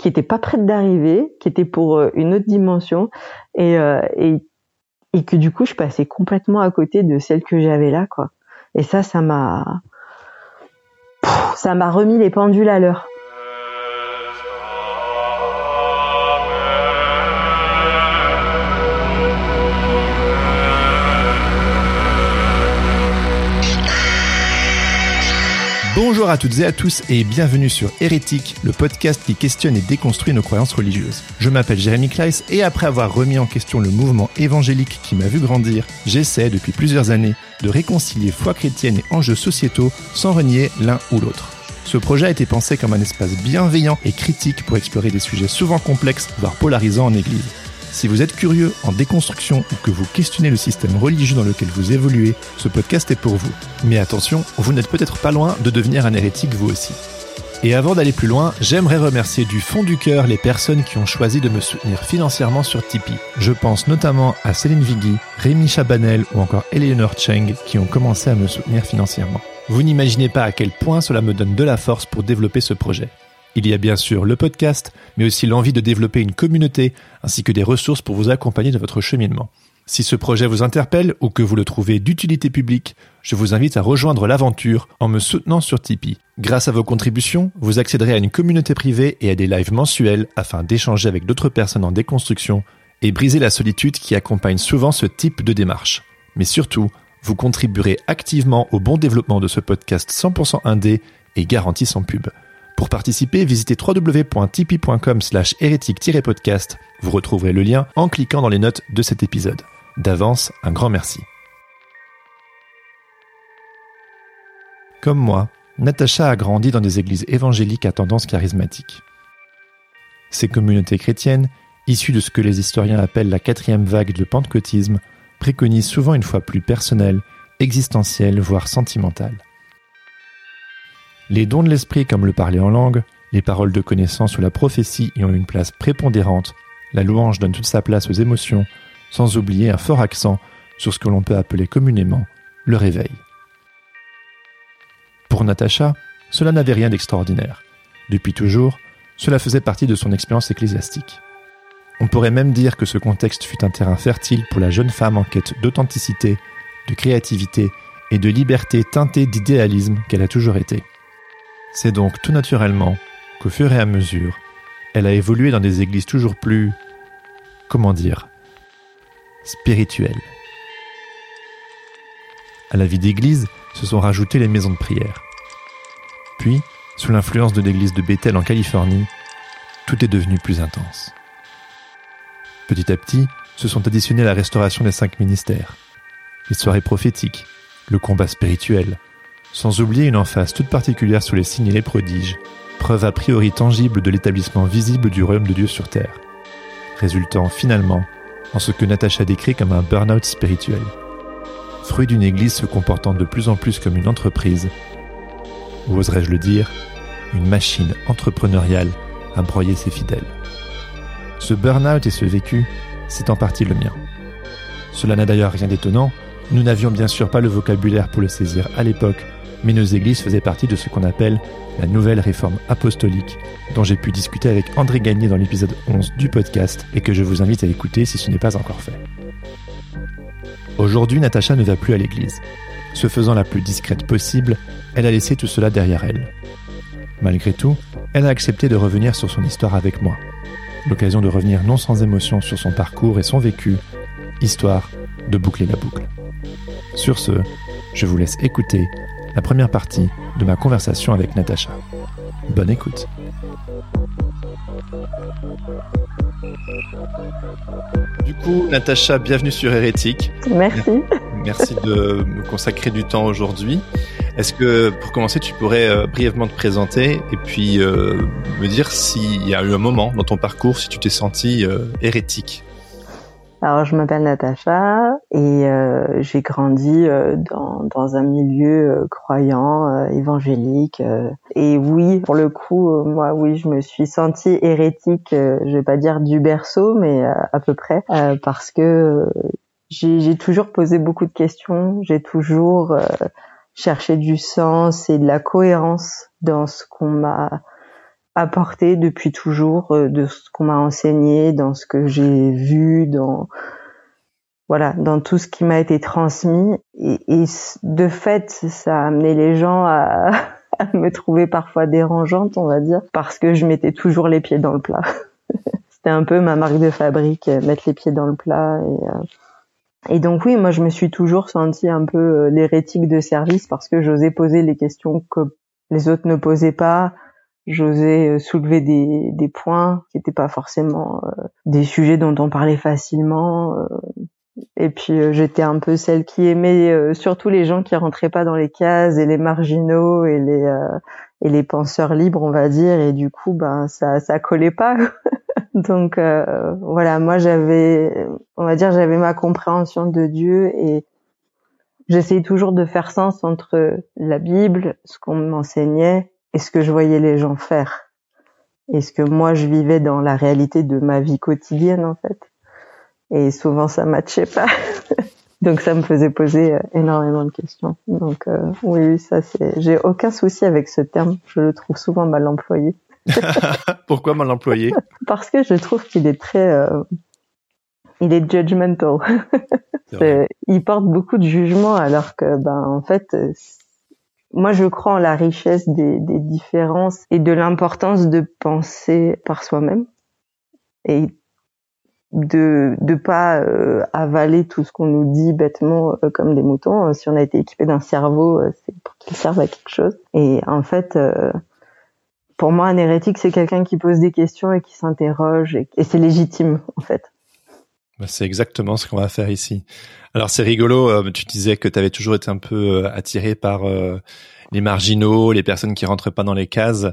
qui étaient pas prêtes d'arriver, qui étaient pour euh, une autre dimension, et, euh, et, et que du coup, je passais complètement à côté de celles que j'avais là, quoi. Et ça, ça m'a, ça m'a remis les pendules à l'heure. Bonjour à toutes et à tous et bienvenue sur Hérétique, le podcast qui questionne et déconstruit nos croyances religieuses. Je m'appelle Jérémy Kleiss et après avoir remis en question le mouvement évangélique qui m'a vu grandir, j'essaie depuis plusieurs années de réconcilier foi chrétienne et enjeux sociétaux sans renier l'un ou l'autre. Ce projet a été pensé comme un espace bienveillant et critique pour explorer des sujets souvent complexes, voire polarisants en Église. Si vous êtes curieux en déconstruction ou que vous questionnez le système religieux dans lequel vous évoluez, ce podcast est pour vous. Mais attention, vous n'êtes peut-être pas loin de devenir un hérétique vous aussi. Et avant d'aller plus loin, j'aimerais remercier du fond du cœur les personnes qui ont choisi de me soutenir financièrement sur Tipeee. Je pense notamment à Céline Vigui, Rémi Chabanel ou encore Eleanor Cheng qui ont commencé à me soutenir financièrement. Vous n'imaginez pas à quel point cela me donne de la force pour développer ce projet. Il y a bien sûr le podcast, mais aussi l'envie de développer une communauté, ainsi que des ressources pour vous accompagner dans votre cheminement. Si ce projet vous interpelle ou que vous le trouvez d'utilité publique, je vous invite à rejoindre l'aventure en me soutenant sur Tipeee. Grâce à vos contributions, vous accéderez à une communauté privée et à des lives mensuels afin d'échanger avec d'autres personnes en déconstruction et briser la solitude qui accompagne souvent ce type de démarche. Mais surtout, vous contribuerez activement au bon développement de ce podcast 100% indé et garanti sans pub. Pour participer, visitez www.tipeee.com slash hérétique-podcast. Vous retrouverez le lien en cliquant dans les notes de cet épisode. D'avance, un grand merci. Comme moi, Natacha a grandi dans des églises évangéliques à tendance charismatique. Ces communautés chrétiennes, issues de ce que les historiens appellent la quatrième vague de pentecôtisme, préconisent souvent une foi plus personnelle, existentielle, voire sentimentale. Les dons de l'esprit comme le parler en langue, les paroles de connaissance ou la prophétie y ont une place prépondérante. La louange donne toute sa place aux émotions, sans oublier un fort accent sur ce que l'on peut appeler communément le réveil. Pour Natacha, cela n'avait rien d'extraordinaire. Depuis toujours, cela faisait partie de son expérience ecclésiastique. On pourrait même dire que ce contexte fut un terrain fertile pour la jeune femme en quête d'authenticité, de créativité et de liberté teintée d'idéalisme qu'elle a toujours été. C'est donc tout naturellement qu'au fur et à mesure, elle a évolué dans des églises toujours plus, comment dire, spirituelles. À la vie d'église se sont rajoutées les maisons de prière. Puis, sous l'influence de l'église de Bethel en Californie, tout est devenu plus intense. Petit à petit, se sont additionnés la restauration des cinq ministères, les soirées prophétiques, le combat spirituel, sans oublier une emphase toute particulière sur les signes et les prodiges, preuve a priori tangible de l'établissement visible du royaume de Dieu sur terre, résultant finalement en ce que Natacha décrit comme un burn-out spirituel, fruit d'une église se comportant de plus en plus comme une entreprise, ou oserais-je le dire, une machine entrepreneuriale à broyer ses fidèles. Ce burn-out et ce vécu, c'est en partie le mien. Cela n'a d'ailleurs rien d'étonnant, nous n'avions bien sûr pas le vocabulaire pour le saisir à l'époque, mais nos églises faisaient partie de ce qu'on appelle la nouvelle réforme apostolique, dont j'ai pu discuter avec André Gagné dans l'épisode 11 du podcast et que je vous invite à écouter si ce n'est pas encore fait. Aujourd'hui, Natacha ne va plus à l'église. Se faisant la plus discrète possible, elle a laissé tout cela derrière elle. Malgré tout, elle a accepté de revenir sur son histoire avec moi. L'occasion de revenir non sans émotion sur son parcours et son vécu, histoire de boucler la boucle. Sur ce, je vous laisse écouter la première partie de ma conversation avec Natacha. Bonne écoute. Du coup, Natacha, bienvenue sur Hérétique. Merci. Merci de me consacrer du temps aujourd'hui. Est-ce que, pour commencer, tu pourrais euh, brièvement te présenter et puis euh, me dire s'il y a eu un moment dans ton parcours, si tu t'es senti euh, hérétique? Alors, je m'appelle Natacha et euh, j'ai grandi euh, dans, dans, un milieu euh, croyant, évangélique. et oui, pour le coup, moi, oui, je me suis sentie hérétique, je vais pas dire du berceau, mais à peu près, parce que j'ai toujours posé beaucoup de questions, j'ai toujours cherché du sens et de la cohérence dans ce qu'on m'a apporté depuis toujours euh, de ce qu'on m'a enseigné, dans ce que j'ai vu, dans voilà, dans tout ce qui m'a été transmis. Et, et, de fait, ça a amené les gens à, à, me trouver parfois dérangeante, on va dire, parce que je mettais toujours les pieds dans le plat. C'était un peu ma marque de fabrique, euh, mettre les pieds dans le plat. Et, euh, et donc oui, moi je me suis toujours sentie un peu l'hérétique de service parce que j'osais poser les questions que les autres ne posaient pas j'osais euh, soulever des, des points qui n'étaient pas forcément euh, des sujets dont on parlait facilement. Euh. et puis j'étais un peu celle qui aimait surtout les gens qui rentraient pas dans les cases et les marginaux et les et les penseurs libres, on va dire. Et du coup, ben ça ça collait pas. Donc voilà, moi j'avais, on va dire, j'avais ma compréhension de Dieu et j'essayais toujours de faire sens entre la Bible, ce qu'on m'enseignait et ce que je voyais les gens faire et ce que moi je vivais dans la réalité de ma vie quotidienne en fait. Et souvent ça matchait pas. Donc ça me faisait poser euh, énormément de questions. Donc euh, oui, ça c'est. J'ai aucun souci avec ce terme. Je le trouve souvent mal employé. Pourquoi mal employé? Parce que je trouve qu'il est très. Euh, il est judgmental. il porte beaucoup de jugement alors que ben en fait moi, je crois en la richesse des, des différences et de l'importance de penser par soi-même et de de pas euh, avaler tout ce qu'on nous dit bêtement euh, comme des moutons. Si on a été équipé d'un cerveau, euh, c'est pour qu'il serve à quelque chose. Et en fait, pour moi, un hérétique, c'est quelqu'un qui pose des questions et qui s'interroge et c'est légitime en fait. Bah, c'est exactement ce qu'on va faire ici. Alors c'est rigolo, euh, tu disais que tu avais toujours été un peu euh, attiré par euh, les marginaux, les personnes qui rentrent pas dans les cases.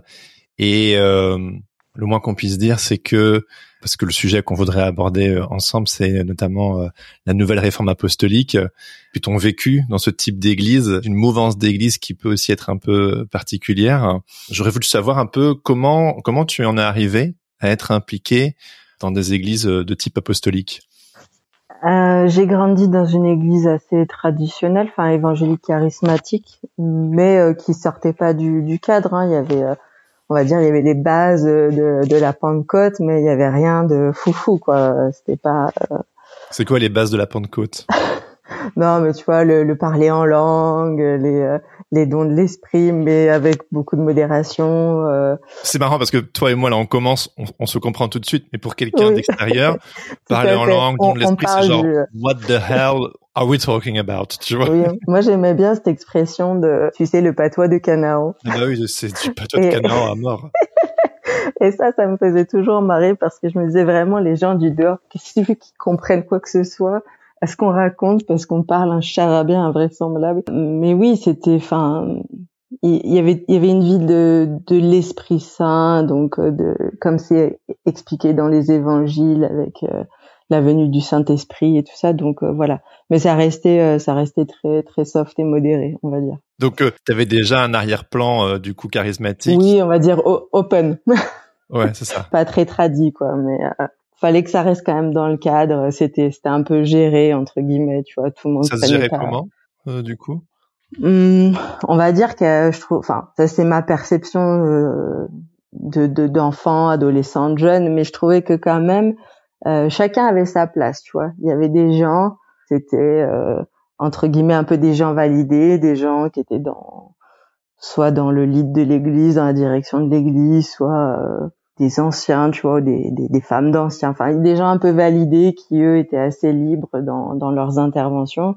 Et le moins qu'on puisse dire, c'est que, parce que le sujet qu'on voudrait aborder ensemble, c'est notamment la nouvelle réforme apostolique, puis ton vécu dans ce type d'église, une mouvance d'église qui peut aussi être un peu particulière. J'aurais voulu savoir un peu comment comment tu en es arrivé à être impliqué dans des églises de type apostolique. Euh, j'ai grandi dans une église assez traditionnelle, enfin évangélique charismatique, mais euh, qui sortait pas du, du cadre. Hein. Il y avait, euh, on va dire, il y avait les bases de, de la Pentecôte, mais il y avait rien de foufou, quoi. C'était pas. Euh, C'est quoi les bases de la Pentecôte? Non, mais tu vois, le, le parler en langue, les les dons de l'esprit, mais avec beaucoup de modération. Euh. C'est marrant parce que toi et moi, là, on commence, on, se comprend tout de suite, mais pour quelqu'un d'extérieur, parler en langue, don de l'esprit, c'est genre, what the hell are we talking about, tu vois? Oui, moi, j'aimais bien cette expression de, tu sais, le patois de Canaan. Ah bah oui, c'est du patois de Canaan à mort. Et ça, ça me faisait toujours marrer parce que je me disais vraiment, les gens du dehors, qu'est-ce qu'ils comprennent quoi que ce soit, à ce qu'on raconte parce qu'on parle un charabia invraisemblable. Mais oui, c'était, enfin, il y avait, il y avait une vie de, de l'Esprit Saint, donc euh, de, comme c'est expliqué dans les Évangiles avec euh, la venue du Saint Esprit et tout ça. Donc euh, voilà. Mais ça restait, ça restait très, très soft et modéré, on va dire. Donc tu avais déjà un arrière-plan du coup charismatique? Oui, on va dire open. ouais, c'est ça. Pas très tradit quoi, mais fallait que ça reste quand même dans le cadre. C'était c'était un peu géré entre guillemets, tu vois, tout le monde. Ça se gérait comment, euh, du coup? Hum, on va dire que je trouve, enfin, ça c'est ma perception euh, de d'enfants, adolescents, jeunes, mais je trouvais que quand même euh, chacun avait sa place, tu vois. Il y avait des gens, c'était euh, entre guillemets un peu des gens validés, des gens qui étaient dans soit dans le lead de l'église, dans la direction de l'église, soit euh, des anciens, tu vois, des, des, des femmes d'anciens, enfin des gens un peu validés qui eux étaient assez libres dans, dans leurs interventions.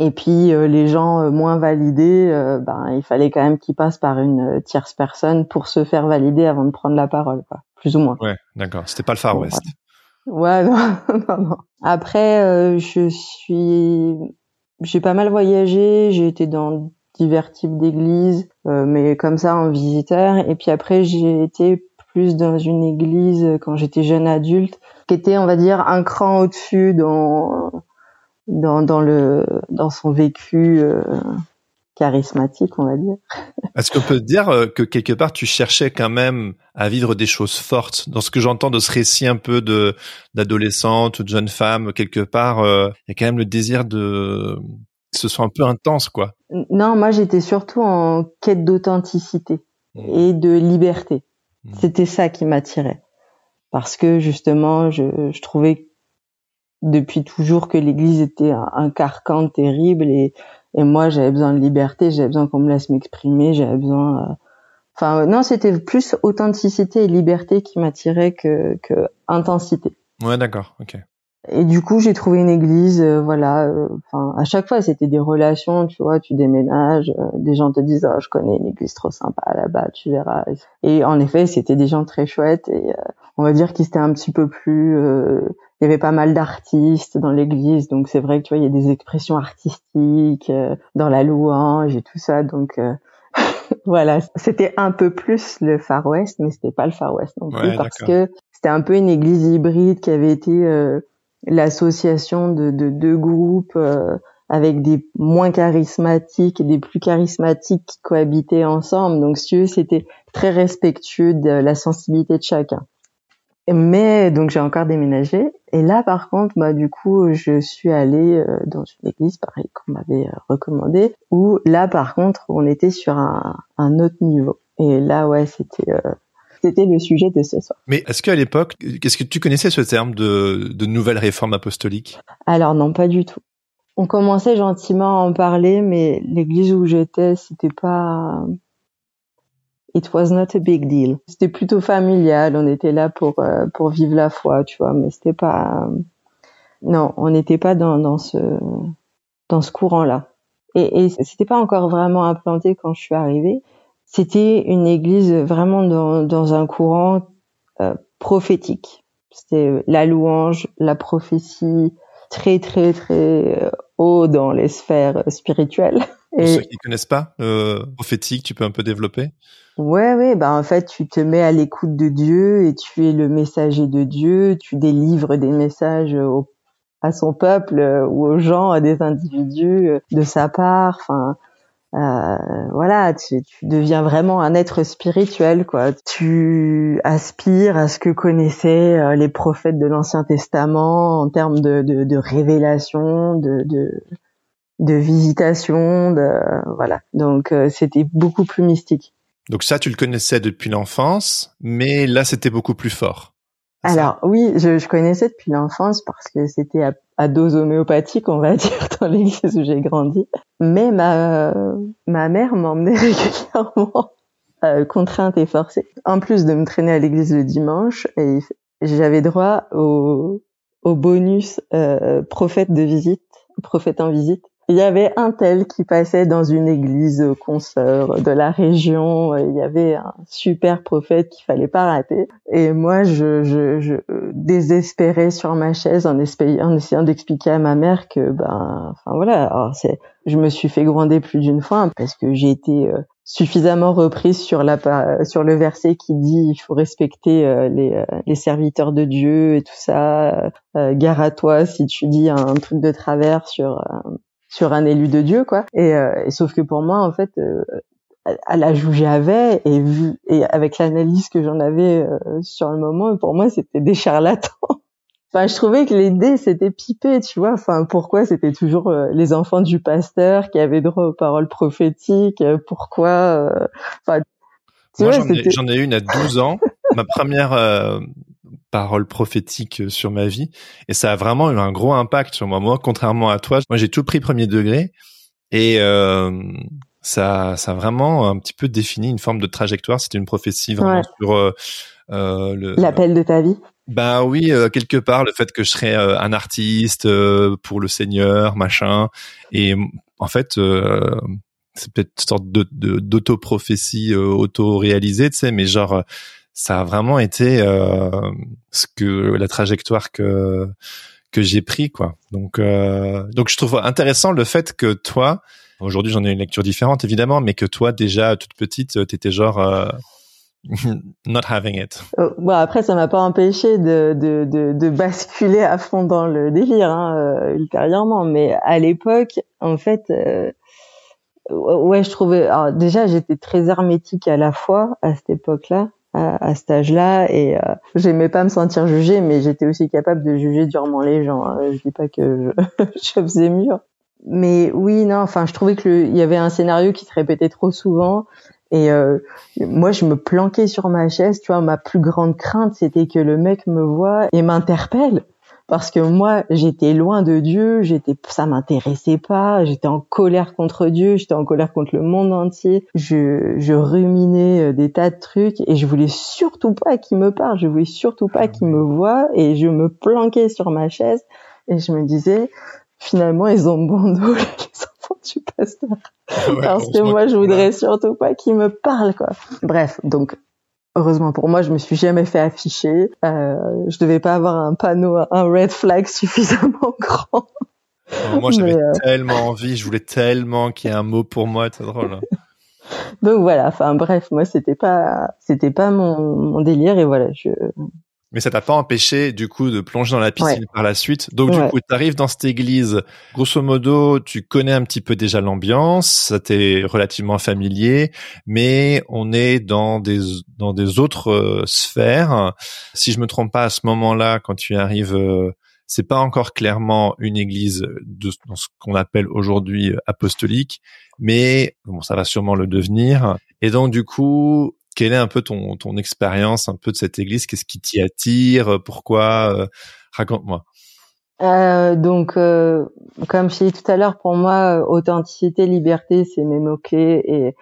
Et puis euh, les gens euh, moins validés, euh, ben il fallait quand même qu'ils passent par une tierce personne pour se faire valider avant de prendre la parole, quoi, plus ou moins. Ouais, d'accord. C'était pas le Far West. Ouais, non, non, non. Après, je suis, j'ai pas mal voyagé. J'ai été dans divers types d'églises, mais comme ça en visiteur. Et puis après, j'ai été plus dans une église quand j'étais jeune adulte, qui était, on va dire, un cran au-dessus dans dans, dans le dans son vécu euh, charismatique, on va dire. Est-ce qu'on peut dire euh, que quelque part tu cherchais quand même à vivre des choses fortes? Dans ce que j'entends de ce récit un peu de d'adolescente ou de jeune femme quelque part euh, il y a quand même le désir de que ce soit un peu intense quoi. Non, moi j'étais surtout en quête d'authenticité mmh. et de liberté. Mmh. C'était ça qui m'attirait parce que justement je, je trouvais depuis toujours que l'Église était un, carcan terrible et, et moi j'avais besoin de liberté, j'avais besoin qu'on me laisse m'exprimer, j'avais besoin. Euh, enfin non, c'était plus authenticité et liberté qui m'attirait que, que intensité. Ouais, d'accord, ok. Et du coup, j'ai trouvé une église, euh, voilà. Euh, enfin, à chaque fois, c'était des relations, tu vois. Tu déménages, des gens te disent, oh, je connais une église trop sympa là-bas, tu verras. Et en effet, c'était des gens très chouettes et on va dire qu'ils étaient un petit peu plus il y avait pas mal d'artistes dans l'église, donc c'est vrai que tu vois, il y a des expressions artistiques euh, dans la louange et tout ça, donc euh, voilà, c'était un peu plus le Far West, mais c'était pas le Far West non plus parce que c'était un peu une église hybride qui avait été euh, l'association de, deux groupes avec des moins charismatiques et des plus charismatiques qui cohabitaient ensemble. Donc, si c'était très respectueux de la sensibilité de chacun. Mais donc j'ai encore déménagé et là par contre bah du coup je suis allée euh, dans une église pareil qu'on m'avait euh, recommandé où là par contre on était sur un, un autre niveau et là ouais c'était euh, c'était le sujet de ce soir. Mais est-ce qu'à l'époque, qu'est-ce que tu connaissais ce terme de, de nouvelle réforme apostolique? Alors non, pas du tout. On commençait gentiment à en parler, mais l'église où j'étais, c'était pas, it was not a big deal. C'était plutôt familial. On était là pour euh, pour vivre la foi, tu vois. Mais c'était pas. non, on n'était pas dans dans ce dans ce courant-là. Et, et c'était pas encore vraiment implanté quand je suis arrivée. C'était une église vraiment dans dans un courant euh, prophétique. C'était la louange, la prophétie, très très très euh, haut dans les sphères spirituelles. Pour ceux qui connaissent pas, euh, prophétique, tu peux un peu développer? Ouais, ouais, bah en fait, tu te mets à l'écoute de Dieu et tu es le messager de Dieu, tu délivres des messages à son peuple euh, ou aux gens, à des individus euh, de sa part. Enfin, euh, voilà, tu, tu, deviens vraiment un être spirituel, quoi. Tu aspires à ce que connaissaient euh, les prophètes de l'Ancien Testament en termes de, de, de révélation, de, de, de visitation, de voilà. Donc c'était beaucoup plus mystique. Donc ça, tu le connaissais depuis l'enfance, mais là, c'était beaucoup plus fort. Alors oui, je, je, connaissais depuis l'enfance parce que c'était à, à, dose homéopathique, on va dire, dans l'église où j'ai grandi. Mais ma ma mère m'emmenait régulièrement euh, contrainte et forcée. En plus de me traîner à l'église le dimanche, et j'avais droit au, au bonus euh, prophète de visite, prophète en visite il y avait un tel qui passait dans une église consoeur de la région. Il y avait un super prophète qu'il fallait pas rater. Et moi, je, je, je désespérais sur ma chaise en, essayant d'expliquer à ma mère que, ben, enfin voilà. Alors c'est, je me suis fait gronder plus d'une fois parce que j'ai été euh, suffisamment reprise sur la sur le verset qui dit il faut respecter euh, les, euh, les serviteurs de Dieu et tout ça. gare à toi si tu dis un truc de travers sur sur un élu de Dieu, quoi. Et, euh, et sauf que pour moi, en fait, euh, à l'âge où j'avais et vu et avec l'analyse que j'en avais euh, sur le moment, pour moi, c'était des charlatans. Enfin, je trouvais que l'idée c'était pipé, tu vois. Enfin, pourquoi c'était toujours euh, les enfants du pasteur qui avaient droit aux paroles prophétiques euh, Pourquoi euh, Enfin, Moi, j'en ai, ai, une à 12 ans, ma première parole prophétique sur ma vie, et ça a vraiment eu un gros impact sur moi. Moi, contrairement à toi, moi j'ai tout pris premier degré, et ça, ça a vraiment un petit peu défini une forme de trajectoire. C'était une prophétie vraiment sur l'appel de ta vie. Ben oui, euh, quelque part, le fait que je serais euh, un artiste euh, pour le Seigneur, machin. Et en fait, c'est peut-être une sorte de, d'auto-prophétie auto-réalisée, tu sais, mais genre, ça a vraiment été ce que la trajectoire que que j'ai pris, quoi. Donc, donc je trouve intéressant le fait que toi, aujourd'hui, j'en ai une lecture différente, évidemment, mais que toi, déjà toute petite, t'étais genre not having it. Euh, bon après ça m'a pas empêché de, de, de, de, basculer à fond dans le délire hein, euh, ultérieurement, mais à l'époque en fait euh, ouais je trouvais alors déjà j'étais très hermétique à la fois à cette époque-là à, à cet âge-là et euh, j'aimais pas me sentir jugée mais j'étais aussi capable de juger durement les gens. Hein. Je dis pas que je, je faisais mieux. Mais oui, non, enfin, je trouvais que il y avait un scénario qui se répétait trop souvent et euh, moi, je me planquais sur ma chaise. Tu vois, ma plus grande crainte, c'était que le mec me voit et m'interpelle. Parce que moi, j'étais loin de Dieu, j'étais, ça m'intéressait pas, j'étais en colère contre Dieu, j'étais en colère contre le monde entier. Je, je ruminais euh, des tas de trucs et je voulais surtout pas qu'il me parle, je voulais surtout pas qu'il me voit et je me planquais sur ma chaise et je me disais, finalement, ils ont bon dos, les enfants du pasteur. Parce que moi, je voudrais surtout pas qu'ils me parlent, quoi. Bref, donc, heureusement pour moi, je me suis jamais fait afficher. Euh, je devais pas avoir un panneau, un red flag suffisamment grand. moi, j'avais euh, tellement envie, je voulais tellement qu'il y ait un mot pour moi, c'est drôle. Hein. Donc voilà, enfin bref, moi c'était pas c'était pas mon, mon délire et voilà, je mais ça t'a pas empêché du coup de plonger dans la piscine par la suite. Donc du coup, tu arrives dans cette église, grosso modo, tu connais un petit peu déjà l'ambiance, ça t'est relativement familier, mais on est dans des dans des autres euh, sphères. Si je me trompe pas à ce moment-là quand tu arrives euh, c'est pas encore clairement une église de, dans ce qu'on appelle aujourd'hui apostolique, mais bon, ça va sûrement le devenir. Et donc du coup, quelle est un peu ton, expérience un peu de cette église? Qu'est-ce qui t'y attire? Pourquoi euh, Raconte-moi. Euh, donc, euh, comme je l'ai dit tout à l'heure, pour moi, authenticité, liberté, c'est mes. Et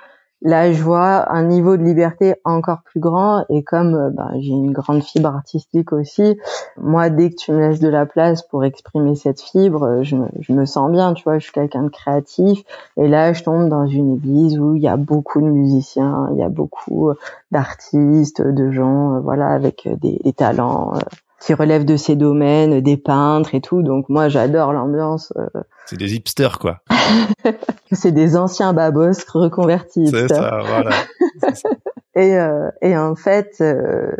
là, je vois un niveau de liberté encore plus grand. Et comme bah, j'ai une grande fibre artistique aussi, moi, dès que tu me laisses de la place pour exprimer cette fibre, euh, je me, sens bien. Tu vois, je suis quelqu'un de créatif. Et là, je tombe dans une église où il y a beaucoup de musiciens, il y a beaucoup euh, d'artistes, de gens, voilà, avec des talents qui relèvent de ces domaines, des peintres et tout. Donc moi, j'adore l'ambiance. C'est des hipsters, quoi. c'est des anciens babos reconvertis. C'est ça, voilà. et, euh, et en fait, euh,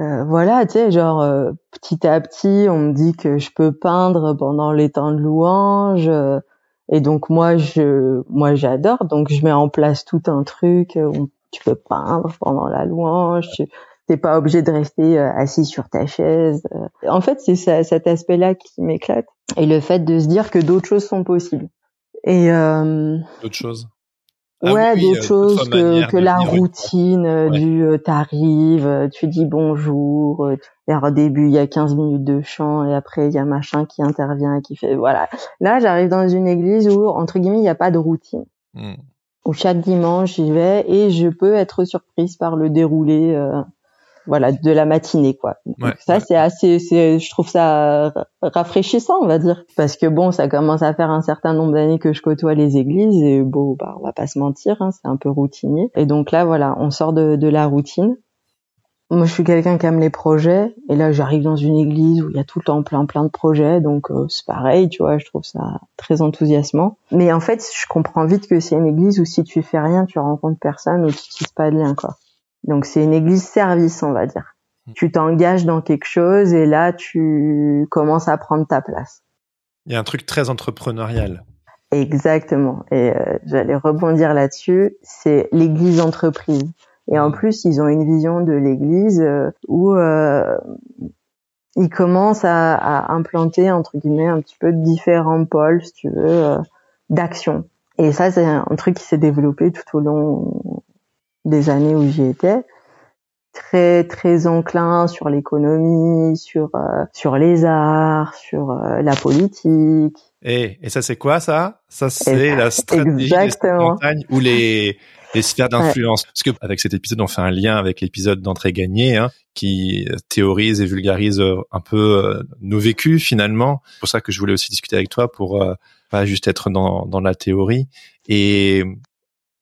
euh, voilà, tu sais, genre euh, petit à petit, on me dit que je peux peindre pendant les temps de louange. Euh, et donc moi, je, moi, j'adore. Donc je mets en place tout un truc. Où tu peux peindre pendant la louange. Tu, t'es pas obligé de rester assis sur ta chaise. En fait, c'est cet aspect-là qui m'éclate et le fait de se dire que d'autres choses sont possibles. Et euh, d'autres choses. Ah ouais, d'autres euh, choses que, que la routine euh, du euh, t'arrives, tu dis bonjour, et au début il y a 15 minutes de chant et après il y a machin qui intervient et qui fait voilà. Là, j'arrive dans une église où entre guillemets il n'y a pas de routine. Hmm. Où chaque dimanche j'y vais et je peux être surprise par le déroulé voilà de la matinée quoi. Donc ça c'est assez c'est je trouve ça rafraîchissant on va dire parce que bon ça commence à faire un certain nombre d'années que je côtoie les églises et bon bah on va pas se mentir hein, c'est un peu routinier et donc là voilà on sort de, de la routine. Moi je suis quelqu'un qui aime les projets et là j'arrive dans une église où il y a tout le temps plein plein de projets donc euh, c'est pareil tu vois je trouve ça très enthousiasmant. Mais en fait je comprends vite que c'est une église où si tu fais rien tu rencontres personne ou tu tisses pas de lien quoi. Donc c'est une église service, on va dire. Hmm. Tu t'engages dans quelque chose et là tu commences à prendre ta place. Il y a un truc très entrepreneurial. Exactement. Et euh, j'allais rebondir là-dessus. C'est l'église entreprise. Et en hmm. plus, ils ont une vision de l'église euh, où euh, il commence à, à, implanter entre guillemets un petit peu différents pôles, si tu veux, euh, d'action. Et ça, c'est un truc qui s'est développé tout au long des années où j'y étais. Très très enclin sur l'économie, sur euh, sur les arts, sur euh, la politique. Et, et ça c'est quoi ça? Ça c'est la stratégie des montagnes ou les les sphères d'influence? Parce que avec cet épisode, on fait un lien avec l'épisode d'entrée gagnée, hein, qui théorise et vulgarise euh, un peu euh, nos vécus finalement. C'est pour ça que je voulais aussi discuter avec toi pour euh, pas juste être dans, dans la théorie. Et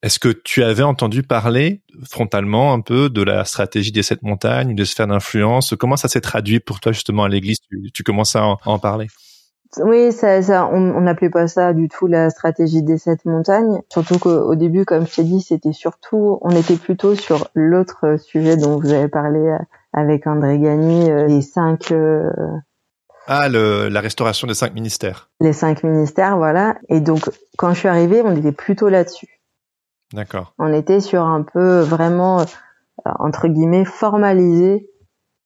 est-ce que tu avais entendu parler frontalement un peu de la stratégie des sept montagnes, des sphères d'influence? Comment ça s'est traduit pour toi justement à l'église? Tu, tu commences à en parler oui, ça, ça, on n'appelait pas ça du tout la stratégie des sept montagnes. Surtout qu'au début, comme je t'ai dit, c'était surtout, on était plutôt sur l'autre sujet dont vous avez parlé euh, avec André Gagny, euh, les cinq. Euh, ah, le, la restauration des cinq ministères. Les cinq ministères, voilà. Et donc, quand je suis arrivée, on était plutôt là-dessus. D'accord. On était sur un peu vraiment entre guillemets formaliser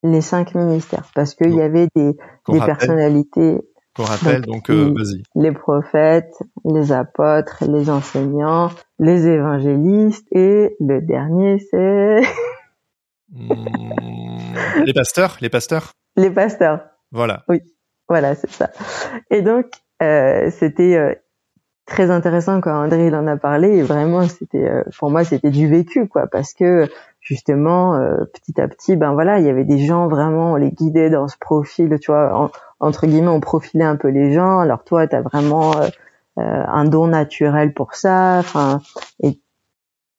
les cinq ministères parce qu'il y avait des, des personnalités qu'on rappelle, donc, euh, vas-y. Les prophètes, les apôtres, les enseignants, les évangélistes et le dernier c'est... Hmm, les pasteurs, les pasteurs. Les pasteurs. Voilà. Oui, voilà, c'est ça. Et donc, euh, c'était euh, très intéressant quand André il en a parlé. Et vraiment, c'était euh, pour moi, c'était du vécu, quoi, parce que justement, euh, petit à petit, ben voilà, il y avait des gens vraiment, on les guidait dans ce profil, tu vois, entre guillemets, on profilait un peu les gens. Alors toi, tu as vraiment euh, euh, un don naturel pour ça. Enfin, et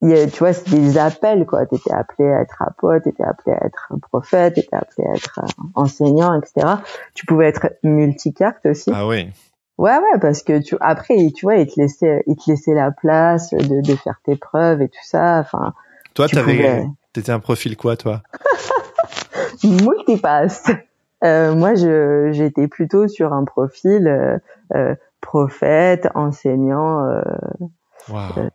tu vois, c'est des appels, quoi. Tu étais appelé à être apôtre, tu étais appelé à être un prophète, tu étais appelé à être enseignant, etc. Tu pouvais être multicarte aussi. Ah oui. Ouais, ouais, parce que tu après, tu vois, il te laissait, il te laissait la place de, de faire tes preuves et tout ça. Enfin, toi, tu avais, t'étais un profil quoi, toi? Multipass. Euh, moi, je, j'étais plutôt sur un profil euh, euh prophète, enseignant. Euh, wow. Euh,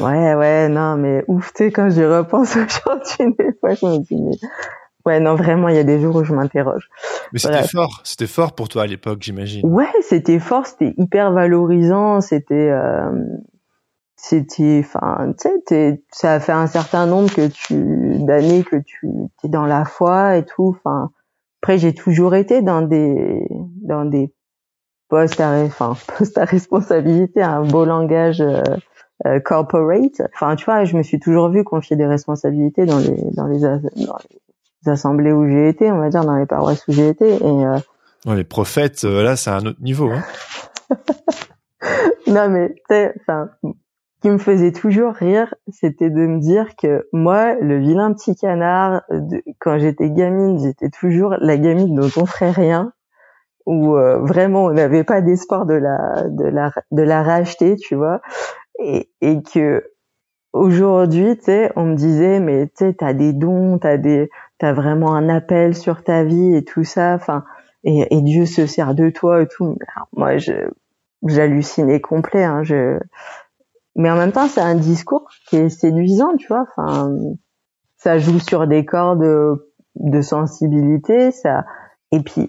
ouais, ouais, non, mais ouf, tu sais, quand j'y repense aujourd'hui, des fois, je me dis, mais... ouais, non, vraiment, il y a des jours où je m'interroge. Mais c'était fort, c'était fort pour toi à l'époque, j'imagine. Ouais, c'était fort, c'était hyper valorisant, c'était c'était enfin tu sais ça a fait un certain nombre que tu d'années que tu es dans la foi et tout enfin après j'ai toujours été dans des dans des postes à enfin postes à responsabilité un beau langage euh, euh, corporate enfin tu vois je me suis toujours vu confier des responsabilités dans les dans les, dans les assemblées où j'ai été on va dire dans les paroisses où j'ai été et euh, les prophètes là c'est un autre niveau hein. Non mais tu sais enfin qui me faisait toujours rire, c'était de me dire que moi, le vilain petit canard, quand j'étais gamine, j'étais toujours la gamine dont on ferait rien, où euh, vraiment on n'avait pas d'espoir de la, de la, de la racheter, tu vois, et, et que aujourd'hui, tu sais, on me disait, mais tu sais, t'as des dons, t'as des, t'as vraiment un appel sur ta vie et tout ça, enfin, et, et Dieu se sert de toi et tout. moi, je, j'hallucinais complet, hein, je mais en même temps c'est un discours qui est séduisant tu vois enfin ça joue sur des cordes de, sensibilité ça et puis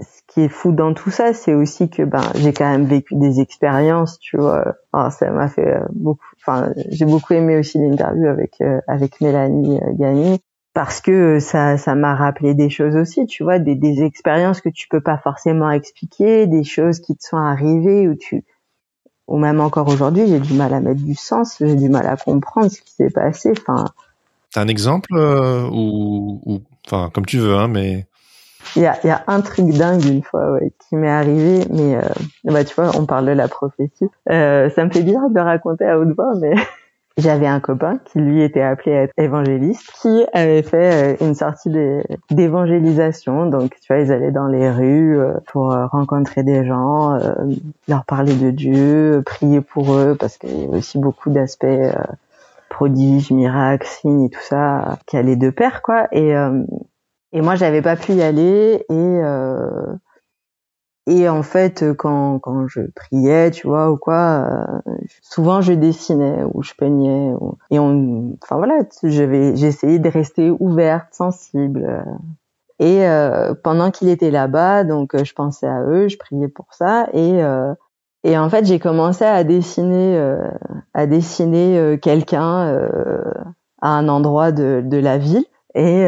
ce qui est fou dans tout ça c'est aussi que ben j'ai quand même vécu des expériences tu vois Alors, ça m'a fait euh, beaucoup enfin j'ai beaucoup aimé aussi l'interview avec euh, avec Mélanie euh, Gagné parce que ça ça m'a rappelé des choses aussi tu vois des des expériences que tu peux pas forcément expliquer des choses qui te sont arrivées où tu ou même encore aujourd'hui, j'ai du mal à mettre du sens, j'ai du mal à comprendre ce qui s'est passé. Enfin, t'as un exemple euh, ou, enfin, comme tu veux, hein, mais il y a, y a un truc dingue une fois ouais, qui m'est arrivé, mais euh, bah tu vois, on parle de la prophétie. Euh, ça me fait bizarre de raconter à haute voix, mais j'avais un copain qui lui était appelé à être évangéliste, qui avait fait euh, une sortie d'évangélisation. Donc, tu vois, ils allaient dans les rues euh, pour euh, rencontrer des gens, leur parler de Dieu, prier pour eux, parce qu'il y avait aussi beaucoup d'aspects prodiges, miracles, signes et tout ça qui allaient de pair, quoi. Et et moi, j'avais pas pu y aller et et en fait, euh, quand, quand je priais, tu vois, ou quoi, euh, souvent je dessinais ou je peignais. Et on, enfin voilà, j'essayais de rester ouverte, sensible. Et euh, pendant qu'il était là-bas, donc je pensais à eux, je priais pour ça et et en fait, j'ai commencé à dessiner à dessiner quelqu'un à un endroit de de la ville et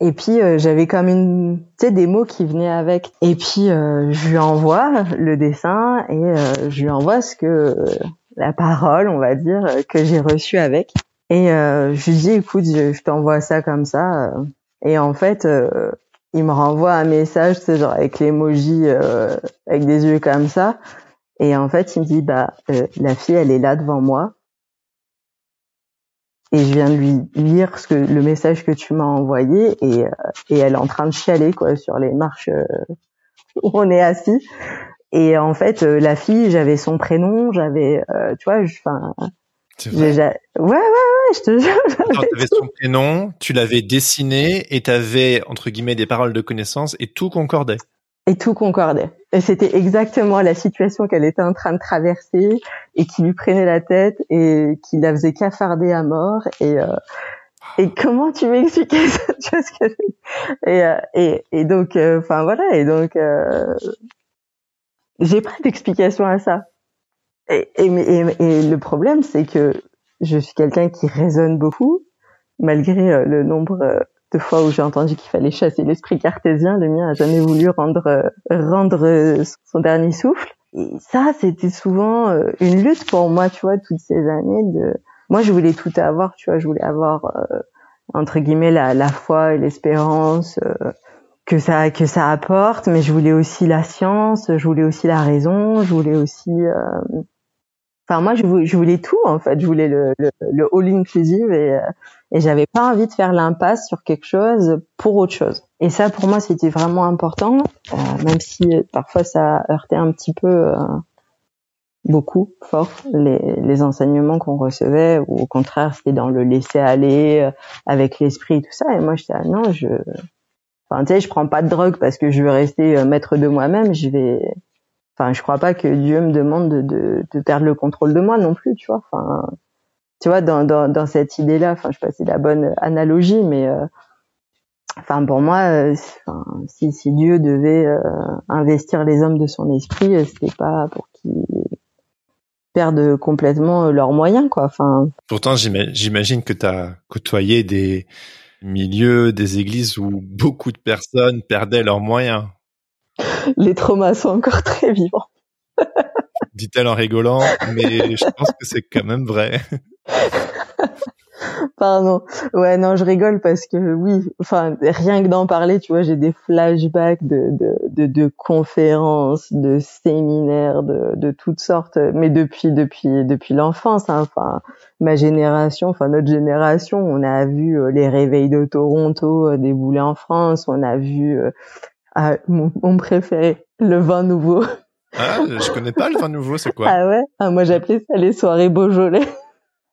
et puis j'avais comme une, tu sais, des mots qui venaient avec. Et puis je lui envoie le dessin et je lui envoie ce que la parole, on va dire, que j'ai reçue avec. Et euh, je lui dis, écoute, je, t'envoie ça comme ça. Et en fait, euh, il me renvoie un message, c'est genre avec l'emoji, euh, avec des yeux comme ça. Et en fait, il me dit, bah, euh, la fille, elle est là devant moi. Et je viens de lui lire ce que le message que tu m'as envoyé et, et elle est en train de chialer quoi sur les marches où on est assis. Et en fait, la fille, j'avais son prénom, j'avais, tu vois, enfin, Ouais, ouais, ouais, je te jure. tu avais son prénom, tu l'avais dessiné et tu avais, entre guillemets, des paroles de connaissance et tout concordait. Et tout concordait. Et c'était exactement la situation qu'elle était en train de traverser et qui lui prenait la tête et qui la faisait cafarder à mort. Et, euh, et comment tu m'expliquais ça? Et, euh, et, et donc, euh, enfin voilà, et donc, euh, j'ai pas d'explication à ça. Et, et, et, le problème, c'est que je suis quelqu'un qui raisonne beaucoup, malgré euh, le nombre de fois où j'ai entendu qu'il fallait chasser l'esprit cartésien. Le mien a jamais voulu rendre euh, rendre son dernier souffle. Et ça, c'était souvent une lutte pour moi, tu vois, toutes ces années de. Moi, je voulais tout avoir, tu vois, je voulais avoir entre guillemets la, la foi et l'espérance que ça que ça apporte, mais je voulais aussi la science, je voulais aussi la raison, je voulais aussi Enfin, moi, je voulais, tout en fait. Je voulais le, le, le all inclusive et, euh, et j'avais pas envie de faire l'impasse sur quelque chose pour autre chose. Et ça, pour moi, c'était vraiment important, euh, même si euh, parfois ça heurtait un petit peu, beaucoup, fort, les, les enseignements qu'on recevait, ou au contraire, c'était dans le laisser aller, avec l'esprit et tout ça. Et moi, j'étais ah, non, je, enfin, tu sais, je prends pas de drogue parce que je veux rester maître de moi-même. Je vais Enfin, je crois pas que Dieu me demande de, perdre le contrôle de moi non plus, tu vois. Enfin, tu vois, dans, cette idée-là, enfin, je sais pas si c'est la bonne analogie, mais euh, enfin, pour moi, euh, si, si Dieu devait euh, investir les hommes de son esprit, c'était pas pour qu'ils perdent complètement leurs moyens, quoi. Enfin. Pourtant, j'imagine que tu as côtoyé des milieux, des églises où beaucoup de personnes perdaient leurs moyens les traumas sont encore très vivants. Dit-elle en rigolant, mais je pense que c'est quand même vrai. Pardon. Ouais, non, je rigole parce que oui, enfin, rien que d'en parler, tu vois, j'ai des flashbacks de, de, de, de, conférences, de séminaires, de, de toutes sortes, mais depuis, depuis, depuis l'enfance, hein, enfin, ma génération, enfin, notre génération, on a vu euh, les réveils de Toronto euh, débouler en France, on a vu euh, ah, mon, préféré, le vin nouveau. Ah, je connais pas le vin nouveau, c'est quoi? Ah ouais? Ah, Moi j'appelais ça les soirées Beaujolais.